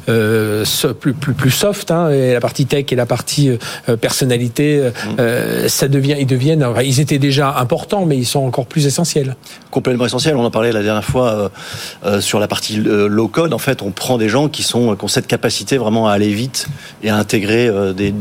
euh, plus, plus, plus soft, hein, et la partie tech et la partie euh, personnalité, mm. ça devient, ils deviennent, ils étaient déjà importants, mais ils sont encore plus essentiels. Complètement essentiels. On en parlait la dernière fois sur la partie low code. En fait, on prend des gens qui sont qui ont cette capacité vraiment à aller vite et à intégrer des,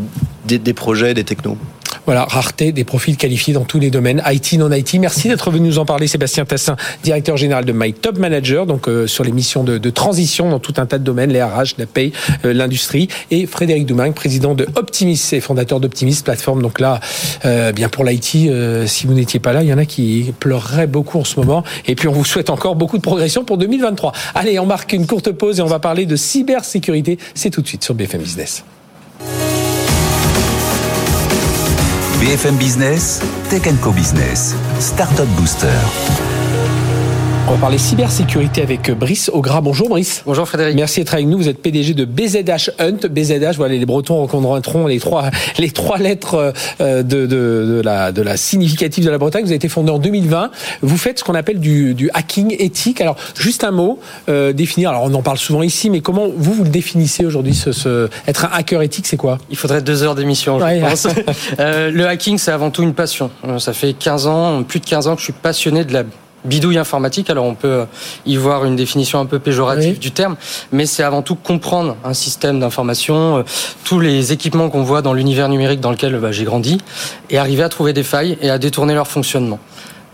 des, des projets, des technos. Voilà, rareté des profils qualifiés dans tous les domaines, IT, non IT. Merci d'être venu nous en parler, Sébastien Tassin, directeur général de My Top Manager, donc euh, sur les missions de, transition dans tout un tas de domaines, les RH, la paye, euh, l'industrie, et Frédéric Doumingue, président de Optimis et fondateur d'Optimis plateforme. Donc là, euh, bien pour l'IT, si vous n'étiez pas là, il y en a qui pleureraient beaucoup en ce moment. Et puis on vous souhaite encore beaucoup de progression pour 2023. Allez, on marque une courte pause et on va parler de cybersécurité. C'est tout de suite sur BFM Business. BFM Business, Tech Co Business, Startup Booster. On va parler cybersécurité avec Brice Augras. Bonjour Brice. Bonjour Frédéric. Merci d'être avec nous. Vous êtes PDG de BZH Hunt. BZH, voilà, les Bretons reconnaîtront les trois, les trois lettres euh, de, de, de, la, de la significative de la Bretagne. Vous avez été fondé en 2020. Vous faites ce qu'on appelle du, du, hacking éthique. Alors, juste un mot, euh, définir. Alors, on en parle souvent ici, mais comment vous, vous le définissez aujourd'hui ce, ce, Être un hacker éthique, c'est quoi? Il faudrait deux heures d'émission, je pense. euh, le hacking, c'est avant tout une passion. Ça fait 15 ans, plus de 15 ans que je suis passionné de la bidouille informatique. Alors on peut y voir une définition un peu péjorative du terme, mais c'est avant tout comprendre un système d'information, euh, tous les équipements qu'on voit dans l'univers numérique dans lequel bah, j'ai grandi, et arriver à trouver des failles et à détourner leur fonctionnement.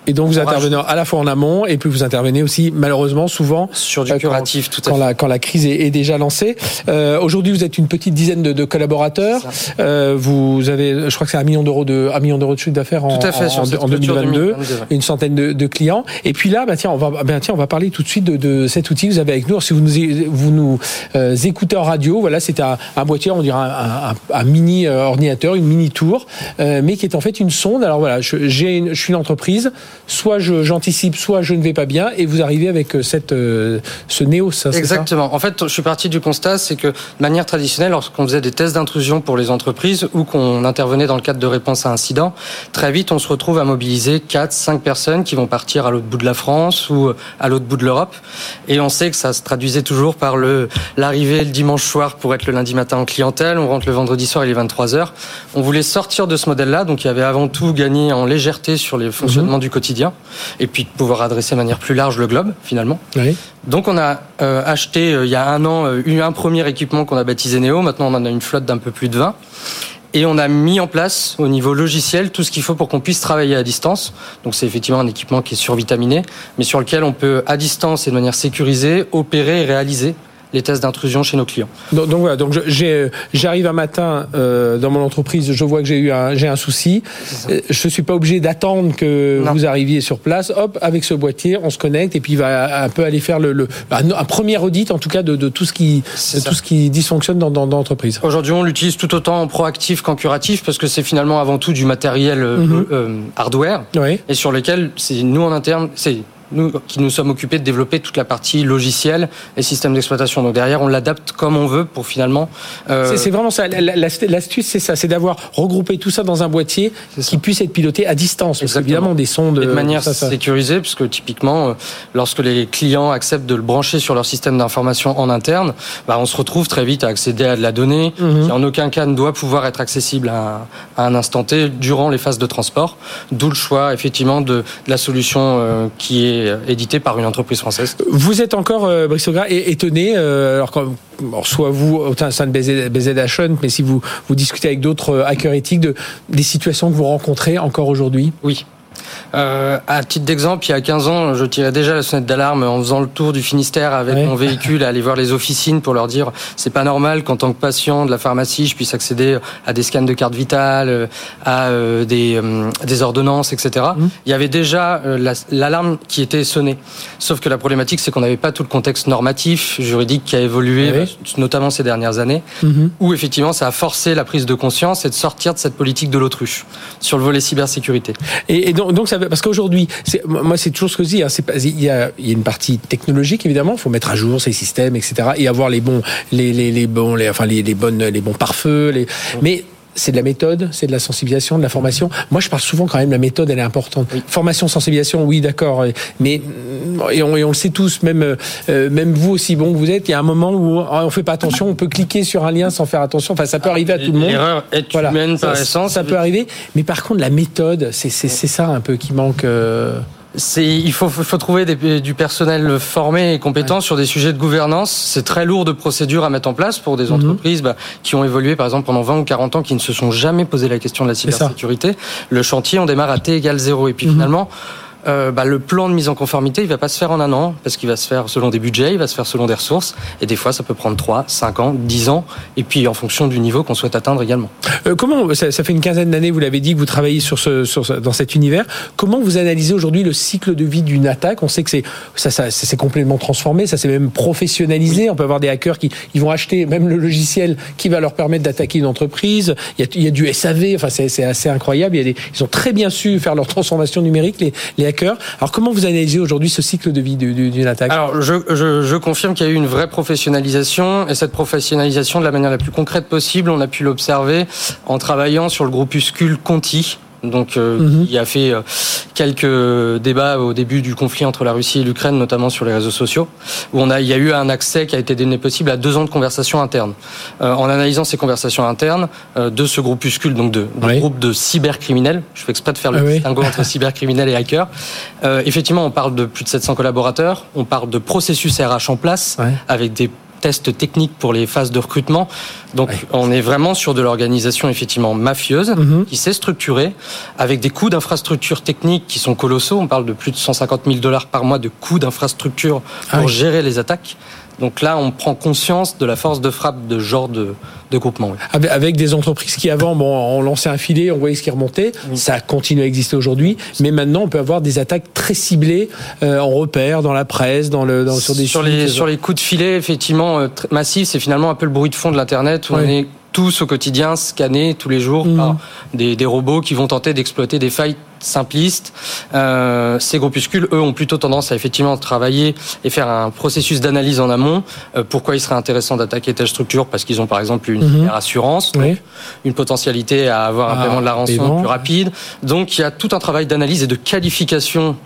Et donc vous intervenez à la fois en amont et puis vous intervenez aussi malheureusement souvent sur du curatif, tout à quand, La, quand la crise est, déjà lancée. Euh, Aujourd'hui, vous êtes une petite dizaine de, de collaborateurs. Euh, vous avez, je crois que c'est un million d'euros de un million d'euros de chiffre d'affaires en, en, en 2022, une centaine de, de, clients. Et puis là, bah tiens, on va bah tiens, on va parler tout de suite de, de cet outil que vous avez avec nous. si vous nous vous nous euh, écoutez en radio, voilà, c'est un, un, boîtier, on dirait un, un, un mini euh, ordinateur, une mini tour, euh, mais qui est en fait une sonde. Alors voilà, je, j'ai je suis une entreprise. Soit j'anticipe, soit je ne vais pas bien, et vous arrivez avec euh, cette, euh, ce néo, ça Exactement. en fait, je suis parti du constat, c'est que de manière traditionnelle, lorsqu'on faisait des tests d'intrusion pour les entreprises ou qu'on intervenait dans le cadre de réponse à incident, très vite, on se retrouve à mobiliser 4, 5 personnes qui vont partir à l'autre bout de la France ou à l'autre bout de l'Europe. Et on sait que ça se traduisait toujours par le l'arrivée le dimanche soir pour être le lundi matin en clientèle, on rentre le vendredi soir, il est 23 heures. On voulait sortir de ce modèle-là, donc il y avait avant tout gagné en légèreté sur les fonctionnements mhm. du quotidien, et puis de pouvoir adresser de manière plus large le globe, finalement. Donc on a euh, acheté euh, il y a un an euh, un premier équipement qu'on a baptisé Neo, maintenant on en a une flotte d'un peu plus de 20. Et on a mis en place au niveau logiciel tout ce qu'il faut pour qu'on puisse travailler à distance. Donc c'est effectivement un équipement qui est survitaminé, mais sur lequel on peut à distance et de manière sécurisée opérer et réaliser les tests d'intrusion chez nos clients. Donc, voilà, donc j'arrive un matin euh, dans mon entreprise, je vois que j'ai eu un, j'ai un souci. Euh, je suis pas obligé d'attendre que vous arriviez sur place. Hop, avec ce boîtier, on se connecte et puis il va un peu aller faire le, un, premier audit en tout cas de, tout ce qui tout ce qui dysfonctionne dans, dans, l'entreprise. Aujourd'hui, on l'utilise tout autant en proactif qu'en curatif parce que c'est finalement avant tout du matériel euh, mhm. hardware et sur lequel c'est nous en interne, c'est nous qui nous sommes occupés de développer toute la partie logicielle et système d'exploitation. Donc derrière, on l'adapte comme on veut pour finalement. Euh... C'est vraiment ça. L'astuce, c'est ça, c'est d'avoir regroupé tout ça dans un boîtier qui puisse être piloté à distance. Parce évidemment, des sondes. Et de manière sécurisée, puisque typiquement, euh, lorsque les clients acceptent de le brancher sur leur système d'information en interne, bah, on se retrouve très vite à accéder à de la donnée mhm. qui en aucun cas ne doit pouvoir être accessible à, un instant T durant les phases de transport. D'où le choix effectivement de, de la solution euh, qui est euh, édité par une entreprise française. Vous êtes encore, euh, Brice étonné, euh, alors, quand, soit vous au sein de BZ, BZH, mais si vous, vous discutez avec d'autres euh, hackers éthiques, de, des situations que vous rencontrez encore aujourd'hui? Oui, euh, à titre d'exemple, il y a 15 ans, je tirais déjà la sonnette d'alarme en faisant le tour du Finistère avec mon véhicule, à aller voir les officines pour leur dire c'est pas normal qu'en tant que patient de la pharmacie, je puisse accéder à des scans de carte vitale, à euh, des, euh, des ordonnances, etc. Mmh. Il y avait déjà l'alarme qui était sonnée. Sauf que la problématique, c'est qu'on n'avait pas tout le contexte normatif, juridique qui a évolué, notamment ces dernières années, mmh. où effectivement ça a forcé la prise de conscience et de sortir de cette politique de l'autruche sur le volet cybersécurité. Et, et donc, donc ça, parce qu'aujourd'hui, moi c'est toujours ce que je dis. Hein, il, y a, il y a une partie technologique évidemment. Il faut mettre à jour ces systèmes, etc. Et avoir les bons, les, les, les bons, les, enfin les, les bonnes, les bons pare-feux. Les... Mais c'est de la méthode, c'est de la sensibilisation, de la formation. Moi, je parle souvent quand même, la méthode, elle est importante. Formation, sensibilisation, oui, d'accord. Mais et on, le sait tous, même euh, même vous aussi bon que vous êtes, il y a un moment où on fait pas attention, on peut cliquer sur un lien sans faire attention. Enfin, ça peut arriver à tout le monde. L'erreur est humaine par essence. Ça peut arriver. Mais par contre, la méthode, c'est ça un peu qui manque. Euh il faut, faut trouver du personnel formé et compétent sur des sujets de gouvernance. C'est très lourd de procédures à mettre en place pour des mhm. entreprises bah, qui ont évolué par exemple pendant 20 ou 40 ans, qui ne se sont jamais posé la question de la cybersécurité. Le chantier, on démarre à T égale 0 et puis mhm. finalement euh, bah, le plan de mise en conformité, il va pas se faire en un an, parce qu'il va se faire selon des budgets, il va se faire selon des ressources, et des fois, ça peut prendre 3, 5 ans, 10 ans, et puis en fonction du niveau qu'on souhaite atteindre également. Euh, comment, ça, ça, fait une quinzaine d'années, vous l'avez dit, que vous travaillez sur ce, sur dans cet univers. Comment vous analysez aujourd'hui le cycle de vie d'une attaque? On sait que c'est ça, ça, s'est complètement transformé, ça s'est même professionnalisé. On peut avoir des hackers qui ils vont acheter même le logiciel qui va leur permettre d'attaquer une entreprise. Il y a, il y a du SAV, enfin c'est assez incroyable. Il y a des, ils ont très bien su faire leur transformation numérique, les, les alors comment vous analysez aujourd'hui ce cycle de vie d'une attaque? Alors je, je, je confirme qu'il y a eu une vraie professionnalisation et cette professionnalisation de la manière la plus concrète possible, on a pu l'observer en travaillant sur le groupuscule Conti donc euh, il a fait euh, quelques débats au début du conflit entre la Russie et l'Ukraine, notamment sur les réseaux sociaux, où on a, il y a eu un accès qui a été donné possible à deux ans de conversations internes. Euh, en analysant ces conversations internes de ce groupuscule, donc de, groupe de cybercriminels, je fais exprès de faire le ah distinguo entre cybercriminels et hackers. effectivement, on parle de plus de 700 collaborateurs, on parle de processus RH en place, avec des tests techniques pour les phases de recrutement. Donc on est vraiment sur de l'organisation effectivement mafieuse mhm. qui s'est structurée avec des coûts d'infrastructure techniques qui sont colossaux. On parle de plus de 150 000 dollars par mois de coûts d'infrastructure pour ah gérer les attaques. Donc là, on prend conscience de la force de frappe de ce genre de, de groupement. Avec des entreprises qui avant, bon, on lançait un filet, on voyait ce qui remontait, ça continue à exister aujourd'hui, mais maintenant on peut avoir des attaques très ciblées euh, en repère, dans la presse, dans le, dans, sur des sur les sur les coups de filet, effectivement euh, massifs, c'est finalement un peu le bruit de fond de l'internet où on est tous au quotidien scannés tous les jours mmh. par des, des robots qui vont tenter d'exploiter des failles simplistes. Euh, ces groupuscules, eux, ont plutôt tendance à effectivement travailler et faire un processus d'analyse en amont. Euh, pourquoi il serait intéressant d'attaquer telle structure? Parce qu'ils ont par exemple une assurance, une potentialité à avoir un ah, paiement de la rançon plus rapide. Donc il y a tout un travail d'analyse et de qualification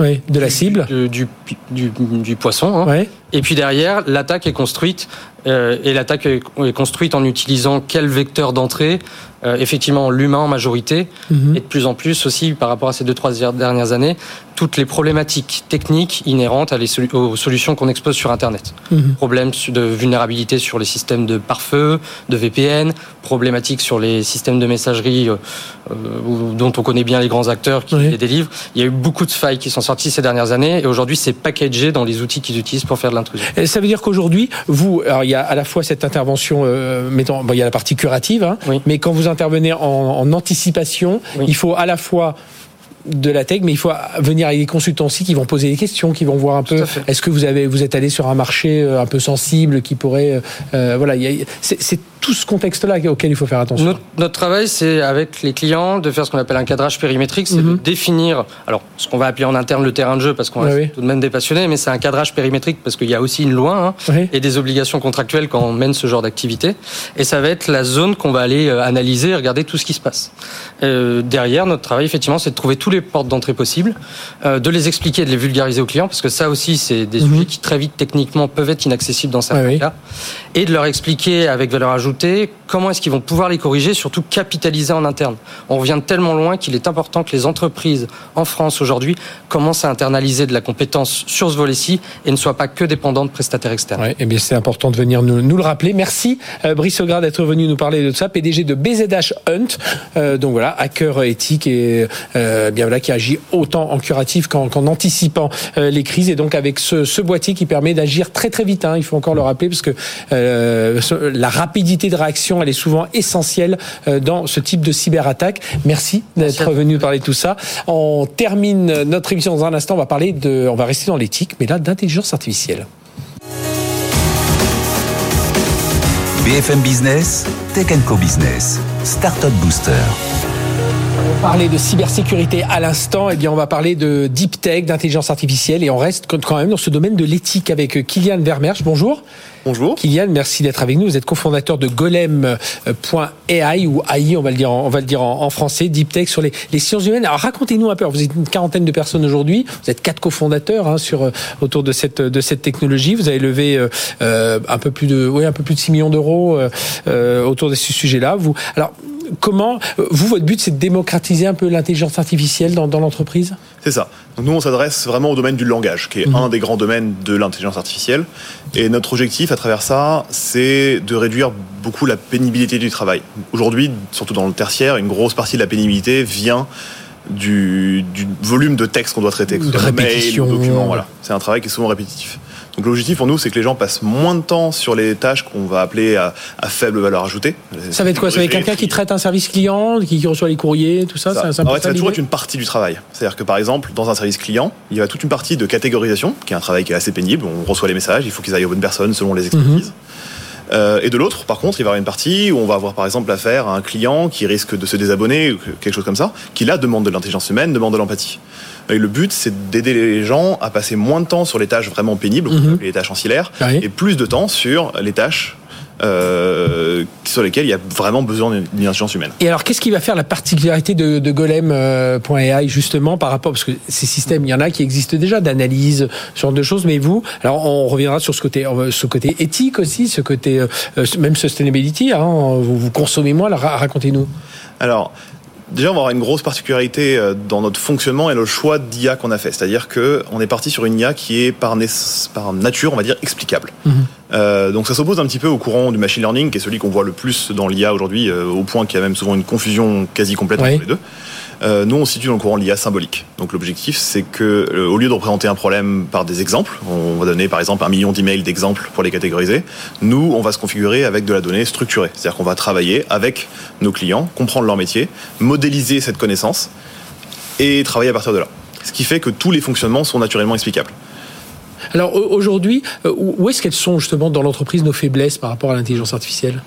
de la cible du, du, poisson. Hein. Et puis derrière, l'attaque est construite euh, et l'attaque est construite en utilisant quel vecteur d'entrée? Effectivement, l'humain en majorité, mhm. et de plus en plus aussi par rapport à ces deux trois dernières années, toutes les problématiques techniques inhérentes à les aux solutions qu'on expose sur Internet. Mhm. Problèmes de vulnérabilité sur les systèmes de pare-feu, de VPN, problématiques sur les systèmes de messagerie euh, dont on connaît bien les grands acteurs qui les délivrent. Il y a eu beaucoup de failles qui sont sorties ces dernières années, et aujourd'hui c'est packagé dans les outils qu'ils utilisent pour faire de l'intrusion. Ça veut dire qu'aujourd'hui, vous, alors il y a à la fois cette intervention, euh, mettons, bon, il y a la partie curative, hein, mais quand vous intervenez en, en anticipation, il faut à la fois de la tech, mais il faut venir avec des consultants aussi qui vont poser des questions, qui vont voir un peu. Est-ce que vous avez, vous êtes allé sur un marché euh, un peu sensible qui pourrait, euh, euh, voilà, c'est tout ce contexte-là auquel il faut faire attention. Notre, travail, c'est avec les clients de faire ce qu'on appelle un cadrage périmétrique, c'est de mhm. définir, alors ce qu'on va appeler en interne le terrain de jeu, parce qu'on est tout de même des passionnés, mais c'est un cadrage périmétrique parce qu'il y a aussi une loi hein, et des obligations contractuelles quand on mène ce genre d'activité. Et ça va être la zone qu'on va aller analyser et regarder tout ce qui se passe. derrière, notre travail, effectivement, c'est de trouver tous les portes d'entrée possibles, euh, de les expliquer, de les vulgariser aux clients, parce que ça aussi, c'est des mhm. qui très vite techniquement peuvent être inaccessibles dans certains cas, et de leur expliquer avec valeur ajoutée comment est-ce qu'ils vont pouvoir les corriger, surtout capitaliser en interne. On revient tellement loin qu'il est important que les entreprises en France aujourd'hui commencent à internaliser de la compétence sur ce volet-ci et ne soient pas que dépendantes de prestataires externes. et eh bien, c'est important de venir nous, le rappeler. Merci euh, Brice Ogard d'être venu nous parler de ça, PDG de BZH Hunt. Euh, donc voilà, hacker éthique et euh, bien voilà qui agit autant en curatif qu'en anticipant les crises et donc avec ce, boîtier qui permet d'agir très très vite. Hein, il faut encore le rappeler parce que la rapidité de réaction elle est souvent essentielle euh, dans ce type de cyberattaque. Merci d'être venu parler de tout ça. On termine notre émission dans un instant. On va parler de, on va rester dans l'éthique, mais là d'intelligence artificielle. BFM Business, Tech Co Business, Startup Booster. On parlait de cybersécurité à l'instant, et eh bien on va parler de deep tech, d'intelligence artificielle, et on reste quand même dans ce domaine de l'éthique avec Kylian Vermersch. Bonjour. Bonjour. Kylian, merci d'être avec nous. Vous êtes cofondateur de Golem.ai ou AI, on va le dire, en, français, deep tech sur les, sciences humaines. Alors racontez-nous un peu. Vous êtes une quarantaine de personnes aujourd'hui. Vous êtes quatre cofondateurs hein, sur autour de cette technologie. Vous avez levé euh, euh, un peu plus de oui un peu plus de 6 millions d'euros euh, autour de ce sujet-là. Vous alors comment vous votre but c'est de démocratiser un peu l'intelligence artificielle dans, dans l'entreprise? C'est ça. Donc nous on s'adresse vraiment au domaine du langage, qui est mhm. un des grands domaines de l'intelligence artificielle. Et notre objectif à travers ça, c'est de réduire beaucoup la pénibilité du travail. Aujourd'hui, surtout dans le tertiaire, une grosse partie de la pénibilité vient du, du volume de texte qu'on doit traiter. Mail, documents, voilà. C'est un travail qui est souvent répétitif. Donc l'objectif pour nous, c'est que les gens passent moins de temps sur les tâches qu'on va appeler à, faible valeur ajoutée. Ça va être quoi? Ça va être quelqu'un qui traite un service client, qui, reçoit les courriers, tout ça, ça, ça, va toujours être une partie du travail. C'est-à-dire que par exemple, dans un service client, il y a toute une partie de catégorisation, qui est un travail qui est assez pénible. On reçoit les messages, il faut qu'ils aillent aux bonnes personnes selon les expertises. Mhm. Euh, et de l'autre, par contre, il va y avoir une partie où on va avoir par exemple affaire à un client qui risque de se désabonner ou quelque chose comme ça, qui là demande de l'intelligence humaine, demande de l'empathie. Et le but, c'est d'aider les gens à passer moins de temps sur les tâches vraiment pénibles, mhm. les tâches ancillaires, et plus de temps sur les tâches euh, sur lesquelles il y a vraiment besoin d'une intelligence humaine. Et alors, qu'est-ce qui va faire la particularité de, de Golem.ai euh, justement par rapport parce que ces systèmes, il y en a qui existent déjà d'analyse, ce genre de choses, mais vous, alors on reviendra sur ce côté, euh, ce côté éthique aussi, ce côté même sustainability. Hein, vous, vous consommez moins. racontez-nous. Alors, Déjà, on va avoir une grosse particularité euh, dans notre fonctionnement et le choix d'IA qu'on a fait. C'est-à-dire qu'on est parti sur une IA qui est par, par nature, on va dire, explicable. Mhm. Euh, donc ça s'oppose un petit peu au courant du machine learning, qui est celui qu'on voit le plus dans l'IA aujourd'hui, euh, au point qu'il y a même souvent une confusion quasi complète entre les deux. Euh, nous, on se situe dans le courant l'IA symbolique. Donc l'objectif, c'est que euh, au lieu de représenter un problème par des exemples, on va donner par exemple un million d'emails d'exemples pour les catégoriser. Nous, on va se configurer avec de la donnée structurée. C'est-à-dire qu'on va travailler avec nos clients, comprendre leur métier, modéliser cette connaissance et travailler à partir de là. Ce qui fait que tous les fonctionnements sont naturellement explicables. Alors aujourd'hui, euh, où est-ce qu'elles sont justement dans l'entreprise nos faiblesses par rapport à l'intelligence artificielle?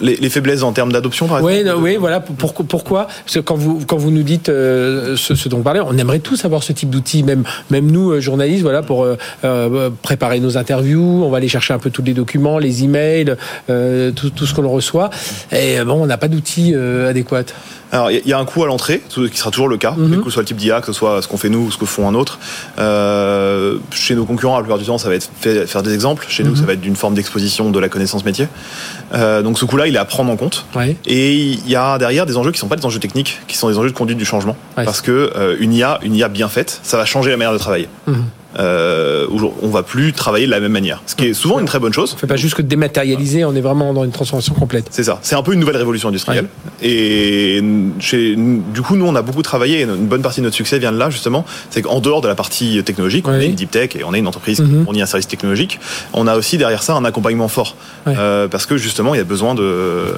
Les, faiblesses en termes d'adoption, par exemple Oui, oui voilà. pourquoi? Parce que quand vous, quand vous nous dites euh, ce, dont vous parlez, on aimerait tous avoir ce type d'outils, même, même nous, euh, journalistes, voilà, pour euh, préparer nos interviews. On va aller chercher un peu tous les documents, les emails, tout, tout, ce qu'on reçoit. Et bon, on n'a pas d'outils adéquats. Alors, il y, a un coût à l'entrée, qui sera toujours le cas, mhm. que soit le type d'IA, que ce soit ce qu'on fait nous ou ce que font un autre. Euh, chez nos concurrents, la plupart du temps, ça va être faire des exemples. Chez nous, mhm. ça va être d'une forme d'exposition de la connaissance métier. Euh, donc, ce coût-là, il est à prendre en compte. Et il y a derrière des enjeux qui ne sont pas des enjeux techniques, qui sont des enjeux de conduite du changement. Parce que euh, une IA, une IA bien faite, ça va changer la manière de travailler. Mhm euh, on va plus travailler de la même manière. Ce qui est souvent une très bonne chose. On fait pas juste que dématérialiser, on est vraiment dans une transformation complète. C'est ça. C'est un peu une nouvelle révolution industrielle. Et chez, du coup, nous, on a beaucoup travaillé. Une bonne partie de notre succès vient de là, justement. C'est qu'en dehors de la partie technologique, on est une deep tech et on est une entreprise, mhm. on y a un service technologique. On a aussi derrière ça un accompagnement fort. Euh, parce que justement, il y a besoin de.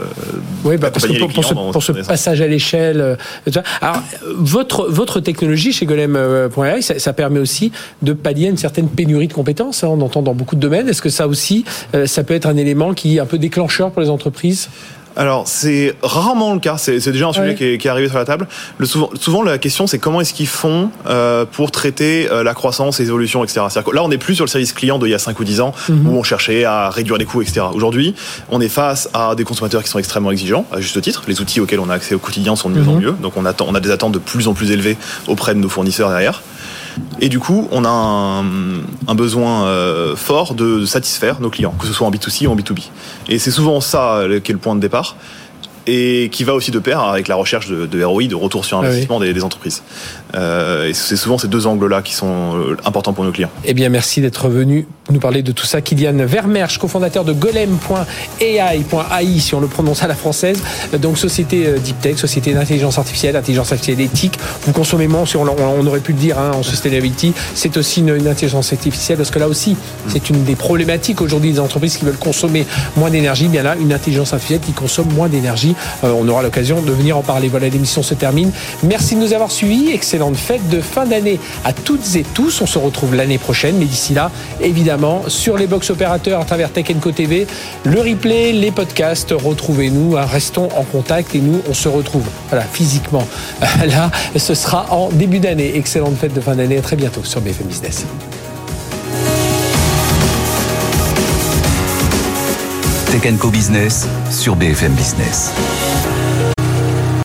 Oui, bah parce que pour, ce, passage à l'échelle. Euh, alors, votre, votre technologie chez golem.ai, ça, ça permet aussi de pallier une certaine pénurie de compétences. Hein, on entend dans beaucoup de domaines. Est-ce que ça aussi, euh, ça peut être un élément qui est un peu déclencheur pour les entreprises? Alors, c'est rarement le cas. C'est déjà un sujet qui, est, arrivé sur la table. Le, souvent, souvent, la question, c'est comment est-ce qu'ils font euh, pour traiter euh, la croissance, les évolutions, etc. Que là, on n'est plus sur le service client d'il y a 5 ou 10 ans, mhm. où on cherchait à réduire les coûts, etc. Aujourd'hui, on est face à des consommateurs qui sont extrêmement exigeants, à juste titre. Les outils auxquels on a accès au quotidien sont de mieux en mhm. mieux. Donc, on, attend, on a des attentes de plus en plus élevées auprès de nos fournisseurs derrière. Et du coup, on a un, besoin euh, fort de, satisfaire nos clients, que ce soit en B2C ou en B2B. Et c'est souvent ça euh, qui est le point de départ et qui va aussi de pair avec la recherche de, ROI, de retour sur investissement des, entreprises. Euh, et c'est souvent ces deux angles-là qui sont euh, importants pour nos clients. Eh bien, merci d'être venu nous parler de tout ça. Kylian Vermersch, cofondateur de golem.ai.ai, si on le prononce à la française. Donc, société euh, deep tech, société d'intelligence artificielle, intelligence artificielle éthique. Vous consommez moins, on, on, aurait pu le dire hein, en sustainability. C'est aussi une, intelligence artificielle parce que là aussi, c'est une des problématiques aujourd'hui des entreprises qui veulent consommer moins d'énergie. Bien là, une intelligence artificielle qui consomme moins d'énergie. on aura l'occasion de venir en parler. Voilà, l'émission se termine. Merci de nous avoir suivis. Excellente fête de fin d'année à toutes et tous. On se retrouve l'année prochaine, mais d'ici là, évidemment, sur les box opérateurs à travers Tech Co TV, le replay, les podcasts, retrouvez-nous, hein, restons en contact et nous, on se retrouve voilà, physiquement. Là, ce sera en début d'année. Excellente fête de fin d'année, à très bientôt sur BFM Business. Tech Co Business sur BFM Business.